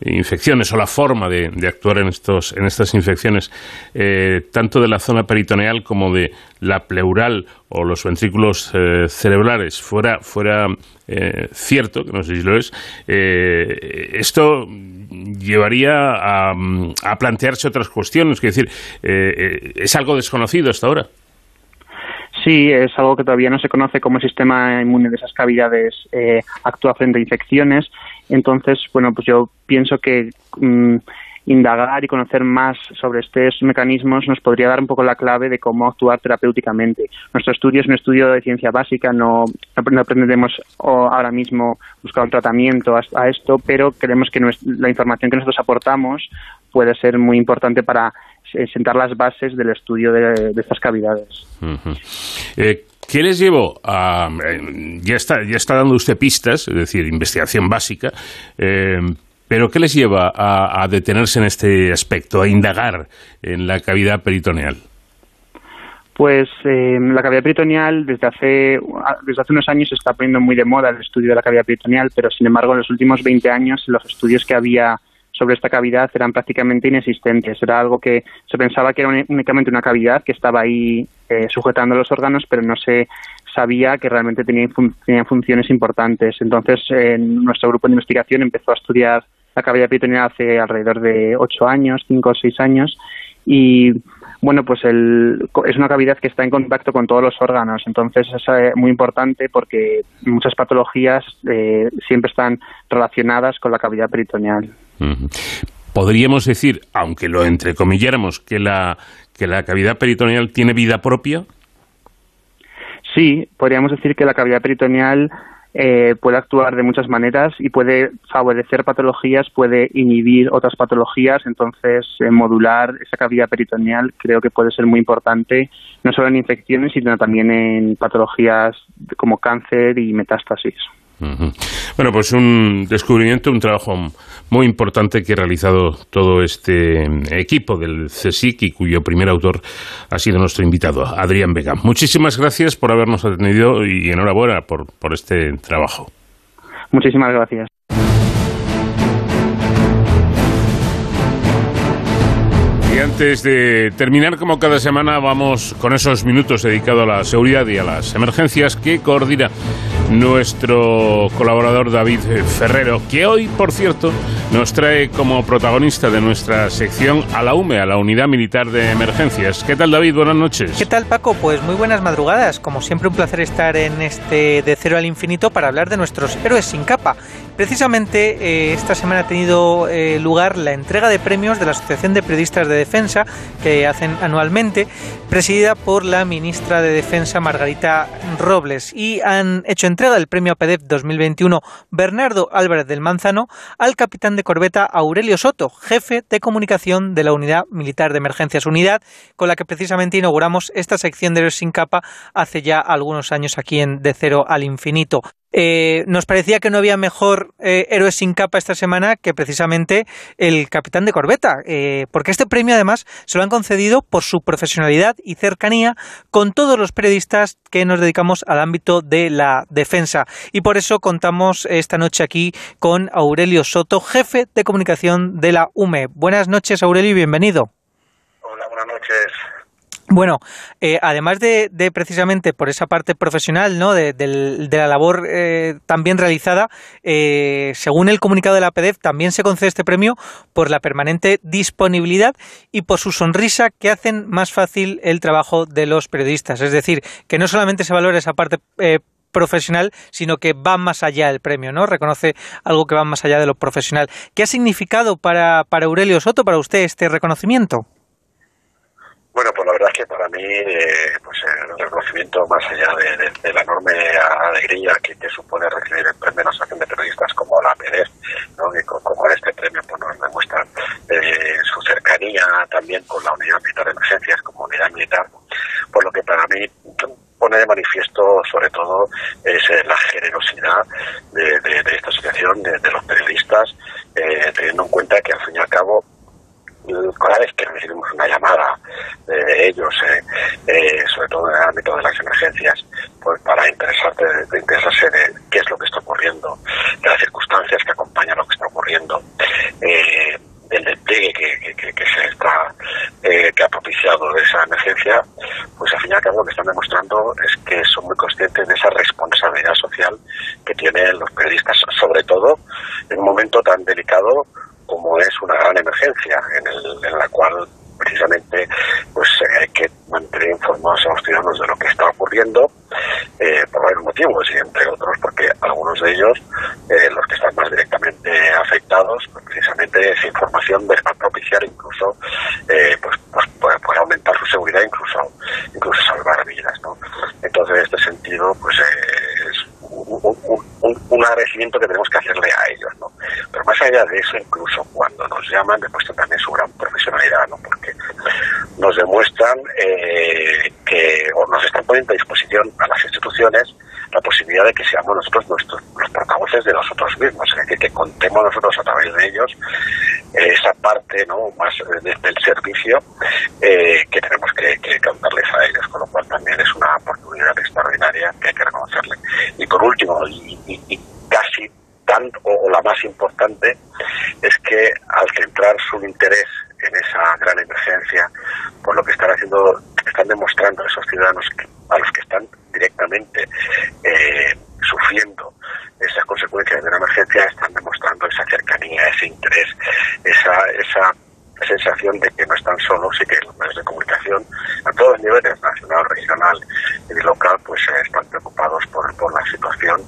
infecciones o la forma de, actuar en, estos, en estas infecciones, eh, tanto de la zona peritoneal como de la pleural o los ventrículos eh, cerebrales, fuera, fuera eh, cierto, que no sé si lo es, esto llevaría a, a, plantearse otras cuestiones, es decir, es algo desconocido hasta ahora. Sí, es algo que todavía no se conoce como el sistema inmune de esas cavidades actúa frente a infecciones entonces, bueno, pues yo pienso que mm, indagar y conocer más sobre estos mecanismos nos podría dar un poco la clave de cómo actuar terapéuticamente. Nuestro estudio es un estudio de ciencia básica, no, no pretendemos ahora mismo buscar un tratamiento a, esto, pero creemos que la información que nosotros aportamos puede ser muy importante para sentar las bases del estudio de, estas cavidades. ¿Qué les llevó a... Eh, ya está, ya está dando usted pistas, es decir, investigación básica, eh, pero ¿qué les lleva a, detenerse en este aspecto, a indagar en la cavidad peritoneal? Pues eh, la cavidad peritoneal desde hace, desde hace unos años se está poniendo muy de moda el estudio de la cavidad peritoneal, pero sin embargo en los últimos 20 años los estudios que había sobre esta cavidad eran prácticamente inexistentes. Era algo que se pensaba que era únicamente una cavidad que estaba ahí eh, sujetando los órganos, pero no se sabía que realmente tenía, funciones importantes. Entonces, nuestro grupo de investigación empezó a estudiar la cavidad peritoneal hace alrededor de ocho años, cinco o seis años, y bueno, pues es una cavidad que está en contacto con todos los órganos, entonces es eh, muy importante porque muchas patologías eh, siempre están relacionadas con la cavidad peritoneal. Podríamos decir, aunque lo entrecomilláramos, que la, que la cavidad peritoneal tiene vida propia. Sí, podríamos decir que la cavidad peritoneal eh, puede actuar de muchas maneras y puede favorecer patologías, puede inhibir otras patologías, entonces eh, modular esa cavidad peritoneal creo que puede ser muy importante, no solo en infecciones, sino también en patologías como cáncer y metástasis. Bueno, pues un descubrimiento, un trabajo muy importante que ha realizado todo este equipo del CSIC y cuyo primer autor ha sido nuestro invitado, Adrián Vega. Muchísimas gracias por habernos atendido y enhorabuena por, por este trabajo. Muchísimas gracias. Y antes de terminar, como cada semana, vamos con esos minutos dedicados a la seguridad y a las emergencias que coordina nuestro colaborador David Ferrero, que hoy, por cierto, nos trae como protagonista de nuestra sección a la UME, a la Unidad Militar de Emergencias. ¿Qué tal David? Buenas noches. ¿Qué tal Paco? Pues muy buenas madrugadas. Como siempre un placer estar en este de cero al infinito para hablar de nuestros héroes sin capa. Precisamente eh, esta semana ha tenido eh, lugar la entrega de premios de la Asociación de Periodistas de Defensa que hacen anualmente, presidida por la ministra de Defensa Margarita Robles. Y han hecho entrega del premio APDEF 2021 Bernardo Álvarez del Manzano al capitán de corbeta Aurelio Soto, jefe de comunicación de la Unidad Militar de Emergencias Unidad, con la que precisamente inauguramos esta sección de Héroes sin capa hace ya algunos años aquí en De Cero al Infinito. Eh, nos parecía que no había mejor eh, héroe sin capa esta semana que precisamente el capitán de corbeta, eh, porque este premio además se lo han concedido por su profesionalidad y cercanía con todos los periodistas que nos dedicamos al ámbito de la defensa. Y por eso contamos esta noche aquí con Aurelio Soto, jefe de comunicación de la UME. Buenas noches, Aurelio, y bienvenido. Hola, buenas noches. Bueno, eh, además de, precisamente por esa parte profesional, ¿no? de, la labor eh, también realizada, eh, según el comunicado de la PDEF, también se concede este premio por la permanente disponibilidad y por su sonrisa que hacen más fácil el trabajo de los periodistas. Es decir, que no solamente se valora esa parte profesional, sino que va más allá el premio, ¿no? Reconoce algo que va más allá de lo profesional. ¿Qué ha significado para, para Aurelio Soto, para usted, este reconocimiento? Bueno, pues la verdad es que para mí, eh, pues el reconocimiento más allá de, la enorme alegría que, supone recibir el premio de la Asociación de Periodistas como la Pérez, ¿no? que como este premio pues, nos demuestra eh, su cercanía también con la Unidad Militar de Emergencias como unidad militar, por lo que para mí pone de manifiesto sobre todo es eh, la generosidad de, esta asociación, de, los periodistas, teniendo en cuenta que al fin y al cabo cada vez que recibimos una llamada de ellos, eh, eh, sobre todo en el ámbito de las emergencias, pues para interesarte, de, interesarse de qué es lo que está ocurriendo, de las circunstancias que acompañan lo que está ocurriendo, eh, del despliegue que, se está, que ha propiciado esa emergencia, pues al fin y al cabo lo que están demostrando es que son muy conscientes de esa responsabilidad social que tienen los periodistas, sobre todo en un momento tan delicado como es una gran emergencia en, la cual precisamente pues eh, hay que mantener informados a los ciudadanos de lo que está ocurriendo eh, por varios motivos y entre otros porque algunos de ellos eh, los que están más directamente afectados pues, precisamente esa información va a propiciar incluso pues, pues puede, aumentar su seguridad incluso incluso salvar vidas ¿no? entonces en este sentido pues es un, agradecimiento que tenemos que hacerle a ellos, ¿no? Pero más allá de eso, incluso cuando nos llaman, demuestran también su gran profesionalidad, ¿no? Porque nos demuestran eh, que o nos están poniendo a disposición a las instituciones la posibilidad de que seamos nosotros nuestros los portavoces de nosotros mismos, es decir, que contemos nosotros a través de ellos esa parte no más del servicio eh, que tenemos que, que, contarles a ellos, con lo cual también es una oportunidad extraordinaria que hay que reconocerle. Y por último, y, casi tan o, la más importante, es que al centrar su interés en esa gran emergencia, por lo que están haciendo, están demostrando esos ciudadanos a los que están directamente eh, sufriendo esas consecuencias de una emergencia, están demostrando esa cercanía, ese interés, esa, esa sensación de que no están solos y que los medios de comunicación a todos los niveles, nacional, regional y local, pues eh, están preocupados por, la situación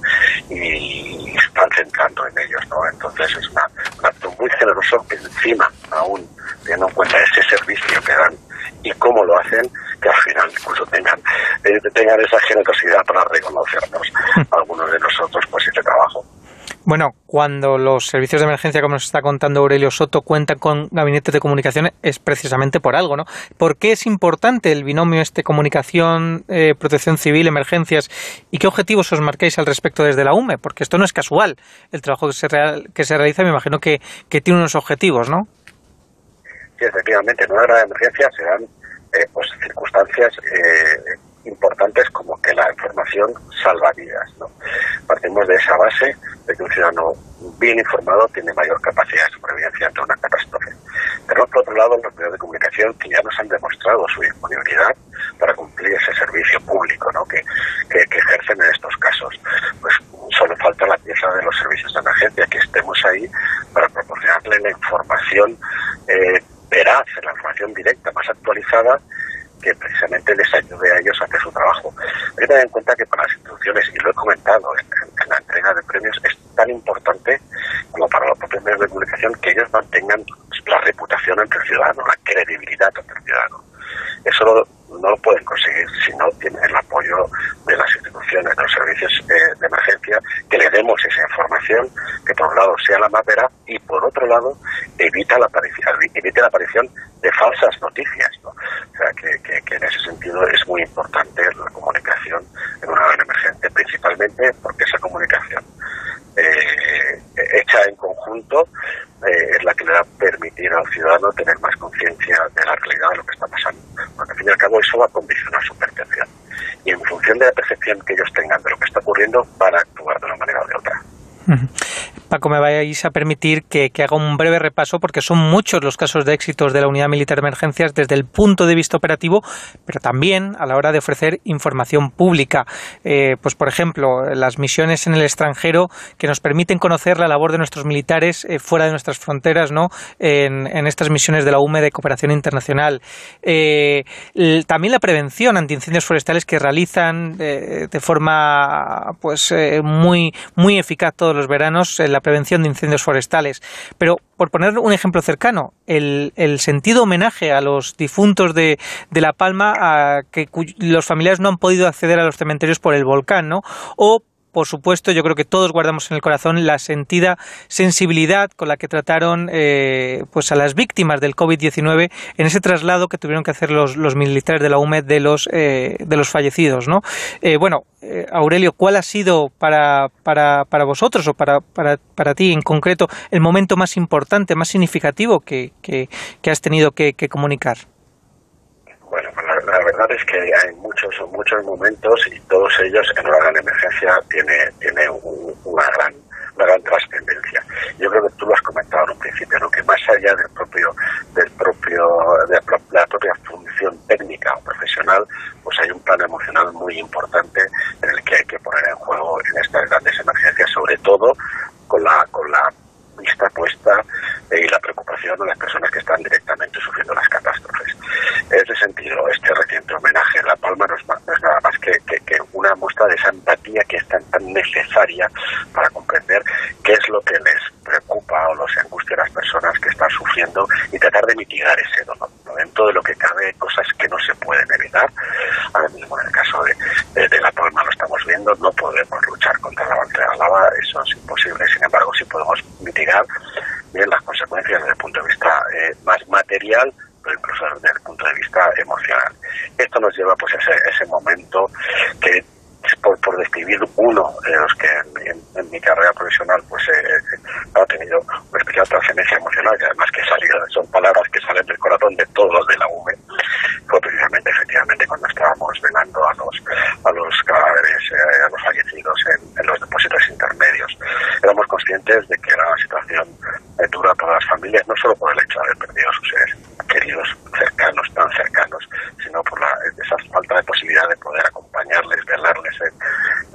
y, están centrando en ellos, ¿no? Entonces es un acto muy generoso que encima, aún teniendo en cuenta ese servicio que dan y cómo lo hacen, que al final incluso tengan, eh, tengan esa generosidad para reconocernos algunos de nosotros pues ese trabajo. Bueno, cuando los servicios de emergencia, como nos está contando Aurelio Soto, cuentan con gabinetes de comunicación es precisamente por algo, ¿no? ¿Por qué es importante el binomio este comunicación, eh, protección civil, emergencias? ¿Y qué objetivos os marquéis al respecto desde la UME? Porque esto no es casual. El trabajo que se, que se realiza, me imagino que, que tiene unos objetivos, ¿no? Sí, efectivamente, en una gran emergencia se dan eh, pues, circunstancias eh, importantes como que la información salva vidas. ¿no? Partimos de esa base de que un ciudadano bien informado tiene mayor capacidad de supervivencia ante una catástrofe. Pero por otro lado, los medios de comunicación que ya nos han demostrado su disponibilidad para cumplir ese servicio público ¿no? que, que, que ejercen en estos casos. Pues solo falta la pieza de los servicios de emergencia, que estemos ahí para proporcionar que precisamente les ayude a ellos a hacer su trabajo. Hay que tener en cuenta que para las instituciones, y lo he comentado en, en la entrega de premios, es tan importante como para los propios medios de comunicación que ellos mantengan la reputación ante el ciudadano, la credibilidad ante el ciudadano. Eso no, no lo pueden conseguir si no tienen el apoyo de las instituciones, de los servicios eh, de emergencia, que le demos esa información, que por un lado sea la más veraz y por otro lado evita la aparición, evite la aparición de falsas noticias. ¿no? O sea, que, que- que en ese sentido es muy importante la comunicación en una hora emergente, principalmente porque esa comunicación eh, hecha en conjunto eh, es la que le va a permitir al ciudadano tener más conciencia de la realidad de lo que está pasando. Porque al fin y al cabo eso va a condicionar su percepción. Y en función de la percepción que ellos tengan de lo que está ocurriendo, van a actuar de una manera o de otra. Paco, me vais a permitir que, haga un breve repaso porque son muchos los casos de éxitos de la Unidad Militar de Emergencias desde el punto de vista operativo, pero también a la hora de ofrecer información pública. Eh, pues, por ejemplo, las misiones en el extranjero que nos permiten conocer la labor de nuestros militares eh, fuera de nuestras fronteras, ¿no? En, estas misiones de la UME de cooperación internacional. Eh, también la prevención ante incendios forestales que realizan de forma pues muy muy eficaz todos los veranos en la prevención de incendios forestales. Pero por poner un ejemplo cercano, el, sentido homenaje a los difuntos de, de La Palma, a que los familiares no han podido acceder a los cementerios por el volcán, ¿no? O por supuesto, yo creo que todos guardamos en el corazón la sentida sensibilidad con la que trataron eh, pues a las víctimas del COVID-19 en ese traslado que tuvieron que hacer los, los militares de la UMED de los, eh, de los fallecidos. ¿no? Eh, bueno, eh, Aurelio, ¿cuál ha sido para, para, para vosotros o para, para, para ti en concreto el momento más importante, más significativo que, que, que has tenido que comunicar? Es que hay muchos muchos momentos y todos ellos en una gran emergencia tiene tiene un- una gran una gran trascendencia. Yo creo que tú lo has comentado en un principio, ¿no? que más allá del propio del propio de la propia función técnica o profesional, pues hay un plano emocional muy importante en el que hay que poner en juego en estas grandes emergencias, sobre todo con la con la vista puesta eh, y la preocupación de las personas que están directamente sufriendo las catástrofes. En ese sentido, este reciente homenaje en La Palma no es, no es nada más que, que- que una muestra de esa empatía que es tan, tan necesaria para comprender qué es lo que les preocupa o los angustia a las personas que están sufriendo y tratar de mitigar ese dolor. ¿no? Dentro de lo que cabe, cosas que no se pueden evitar. Ahora mismo, en el caso de, de- de La Palma, lo estamos viendo, no podemos luchar contra la lava, eso es imposible. Sin embargo, sí podemos mitigar bien las consecuencias desde el punto de vista eh, más material, pero incluso desde el punto de vista emocional. Esto nos lleva pues a ese, ese momento que por, por describir uno de los que en, en- en mi carrera profesional pues eh, ha tenido una especial trascendencia emocional y además que salió, son palabras que salen del corazón de todos los de la UME fue precisamente efectivamente cuando estábamos velando a los a los cadáveres eh, a los fallecidos en, en los depósitos intermedios éramos conscientes de que era una situación eh, dura para las familias no solo por el hecho de haber perdido a sus seres queridos cercanos tan cercanos sino por la, esa falta de posibilidad de poder acompañarles velarles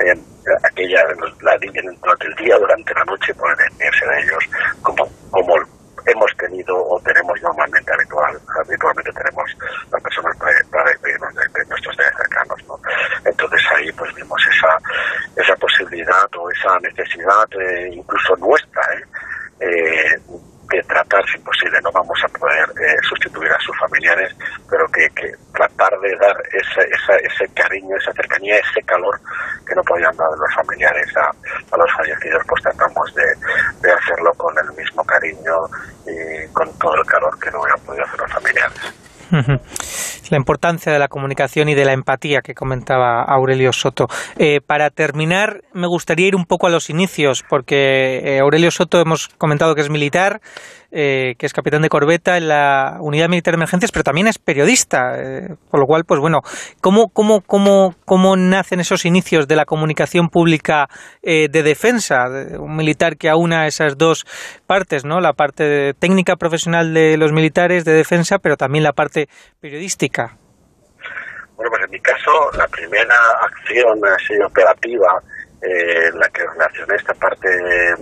en, en aquella en la, en- durante el día durante la noche poder despedirse de ellos como como hemos tenido o tenemos normalmente habitual, habitualmente tenemos las personas para, para despedirnos de, de nuestros seres cercanos, ¿no? Entonces ahí pues vimos esa, esa posibilidad o esa necesidad eh, incluso nuestra, ¿eh? Eh, de tratar, si posible, no vamos a poder eh, sustituir a sus familiares, pero que, que tratar de dar ese, esa, ese cariño, esa cercanía, ese calor que no podían dar los familiares a, a los fallecidos, pues tratamos de, de hacerlo con el mismo cariño y con todo el calor que no hubieran podido hacer los familiares. Ujú. La importancia de la comunicación y de la empatía que comentaba Aurelio Soto. Eh, para terminar, me gustaría ir un poco a los inicios, porque eh, Aurelio Soto hemos comentado que es militar, eh, que es capitán de corbeta en la Unidad Militar de Emergencias, pero también es periodista, eh, por lo cual, pues bueno, ¿cómo, cómo, cómo, cómo nacen esos inicios de la comunicación pública eh, de defensa? De un militar que aúna esas dos partes, ¿no? La parte técnica profesional de los militares de defensa, pero también la parte periodística. Bueno, pues en mi caso, la primera acción así operativa eh, la que relacioné esta parte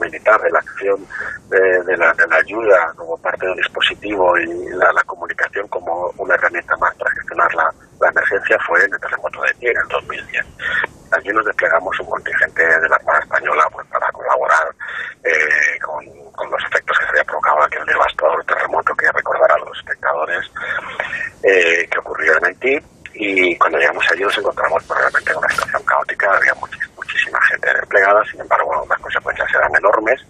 militar de la acción de, de la, de ayuda como parte del dispositivo y la, la comunicación como una herramienta más para gestionar la, emergencia fue en el terremoto de Haití en el 2010. Allí nos desplegamos un contingente de la Armada Española pues, para colaborar eh, con, los efectos que se había provocado aquel devastador terremoto que recordarán los espectadores eh, que ocurrió en Haití. Y cuando llegamos allí nos encontramos pues, realmente en una situación caótica, había muchísima gente desplegada, sin embargo las consecuencias eran enormes.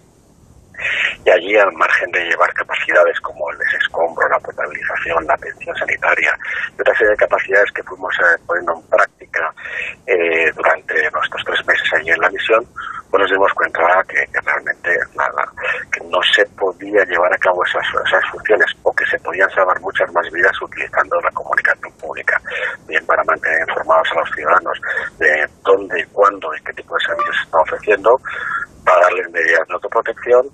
Y allí al margen de llevar capacidades como el desescombro, la potabilización, la atención sanitaria y otra serie de capacidades que fuimos eh, poniendo en práctica eh, durante nuestros tres meses allí en la misión, pues nos dimos cuenta que, que realmente nada, que no se podía llevar a cabo esas, esas funciones o que se podían salvar muchas más vidas utilizando la comunicación pública, bien para mantener informados a los ciudadanos de dónde, cuándo y qué tipo de servicios se están ofreciendo, para darles medidas de autoprotección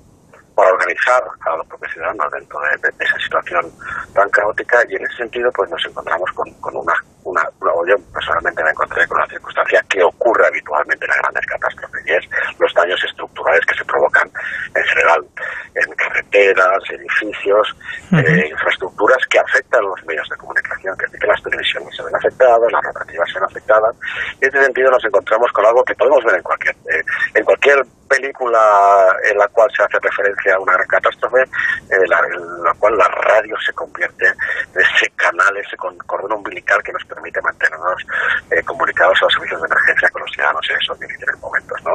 para organizar a los propios ciudadanos dentro de, de, esa situación tan caótica y en ese sentido pues nos encontramos con, con una, una, una, yo personalmente me encontré con la circunstancia que ocurre habitualmente en las grandes catástrofes y es los daños estructurales que se provocan en general en carreteras, edificios, uh -huh. eh, infraestructuras que afectan a los medios de comunicación, que, que las televisiones se ven afectadas, las rotativas se ven afectadas y en ese sentido nos encontramos con algo que podemos ver en cualquier, eh, en cualquier película en la cual se hace referencia a una catástrofe, eh, la, en la cual la radio se convierte en ese canal, ese cordón umbilical que nos permite mantenernos eh, comunicados a los servicios de emergencia con los ciudadanos en esos difíciles momentos. ¿no?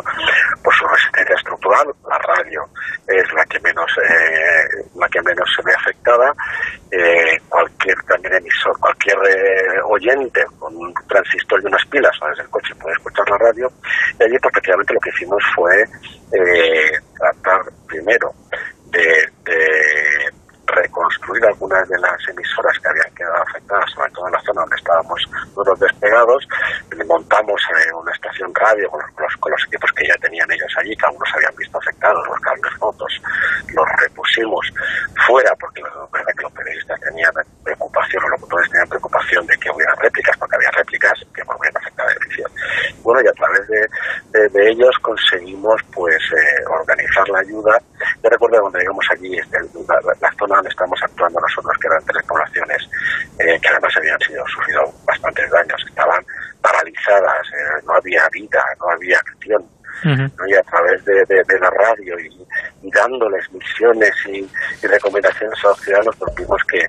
Por su resistencia estructural, la radio es la que menos, eh, la que menos se ve afectada. Eh, cualquier también emisor, cualquier oyente con un transistor y unas pilas desde el coche puede escuchar la radio. Y allí, pues, lo que hicimos fue tratar primero de, reconstruir algunas de las emisoras que habían quedado afectadas, sobre todo en la zona donde estábamos nosotros despegados. Montamos eh, una estación radio con los, con los, equipos que ya tenían ellos allí, que se habían visto afectados, los cables fotos, los repusimos fuera, porque la verdad que los periodistas tenían preocupación, los locutores tenían preocupación de que hubiera réplicas, porque había réplicas que podrían afectar edificios. Bueno, y a través de, de, de ellos conseguimos pues eh, organizar la ayuda. Yo recuerdo cuando llegamos allí, este, la, la, la, zona donde estamos actuando nosotros, que eran tres poblaciones eh, que además habían sido sufrido bastantes daños, estaban paralizadas, eh, no había vida, no había acción. Uh -huh. ¿no? Y a través de, de, de la radio y, y, dándoles misiones y, y, recomendaciones a los ciudadanos, pues vimos que,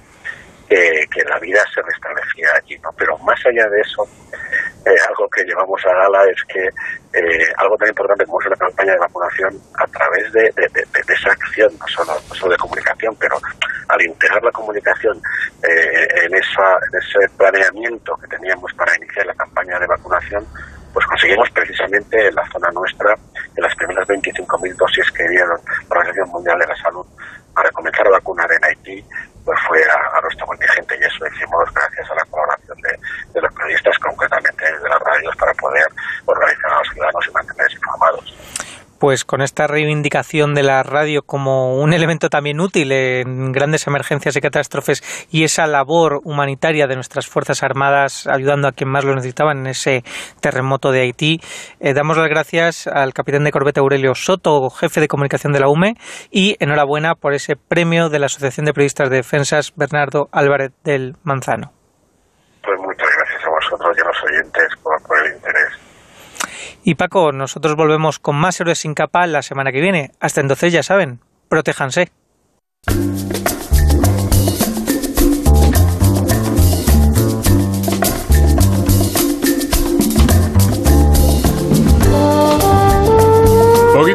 que, que, la vida se restablecía allí. ¿no? Pero más allá de eso, eh, algo que llevamos a gala es que eh, algo tan importante como es una campaña de vacunación a través de, de, de, de esa acción, no solo, no solo, de comunicación, pero al integrar la comunicación eh, en, esa, en ese planeamiento que teníamos para iniciar la campaña de vacunación, pues conseguimos precisamente en la zona nuestra, en las primeras 25.000 dosis que dieron la Organización Mundial de la Salud para comenzar a vacunar en Haití, pues fue a, a nuestro contingente y eso lo hicimos gracias a la colaboración de, de los periodistas, concretamente de las radios, para poder organizar a los ciudadanos y mantenerles informados pues con esta reivindicación de la radio como un elemento también útil en grandes emergencias y catástrofes y esa labor humanitaria de nuestras Fuerzas Armadas ayudando a quien más lo necesitaban en ese terremoto de Haití. Eh, damos las gracias al capitán de corbeta Aurelio Soto, jefe de comunicación de la UME, y enhorabuena por ese premio de la Asociación de Periodistas de Defensas Bernardo Álvarez del Manzano. Pues muchas gracias a vosotros y a los oyentes por. Y Paco, nosotros volvemos con más Héroes sin capa la semana que viene. Hasta entonces, ya saben, protéjanse.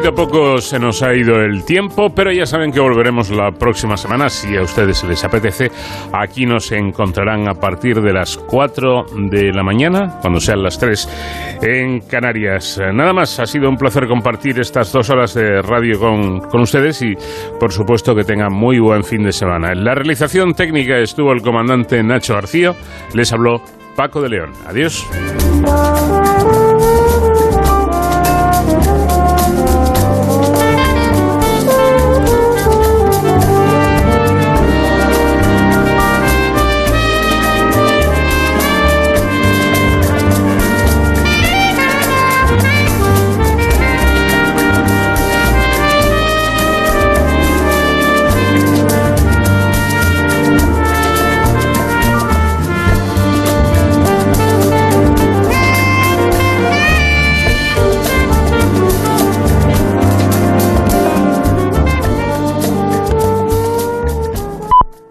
Poquito a poco se nos ha ido el tiempo, pero ya saben que volveremos la próxima semana. Si a ustedes les apetece, aquí nos encontrarán a partir de las 4 de la mañana, cuando sean las 3 en Canarias. Nada más, ha sido un placer compartir estas dos horas de radio con, con ustedes y, por supuesto, que tengan muy buen fin de semana. En la realización técnica estuvo el comandante Nacho García. Les habló Paco de León. Adiós.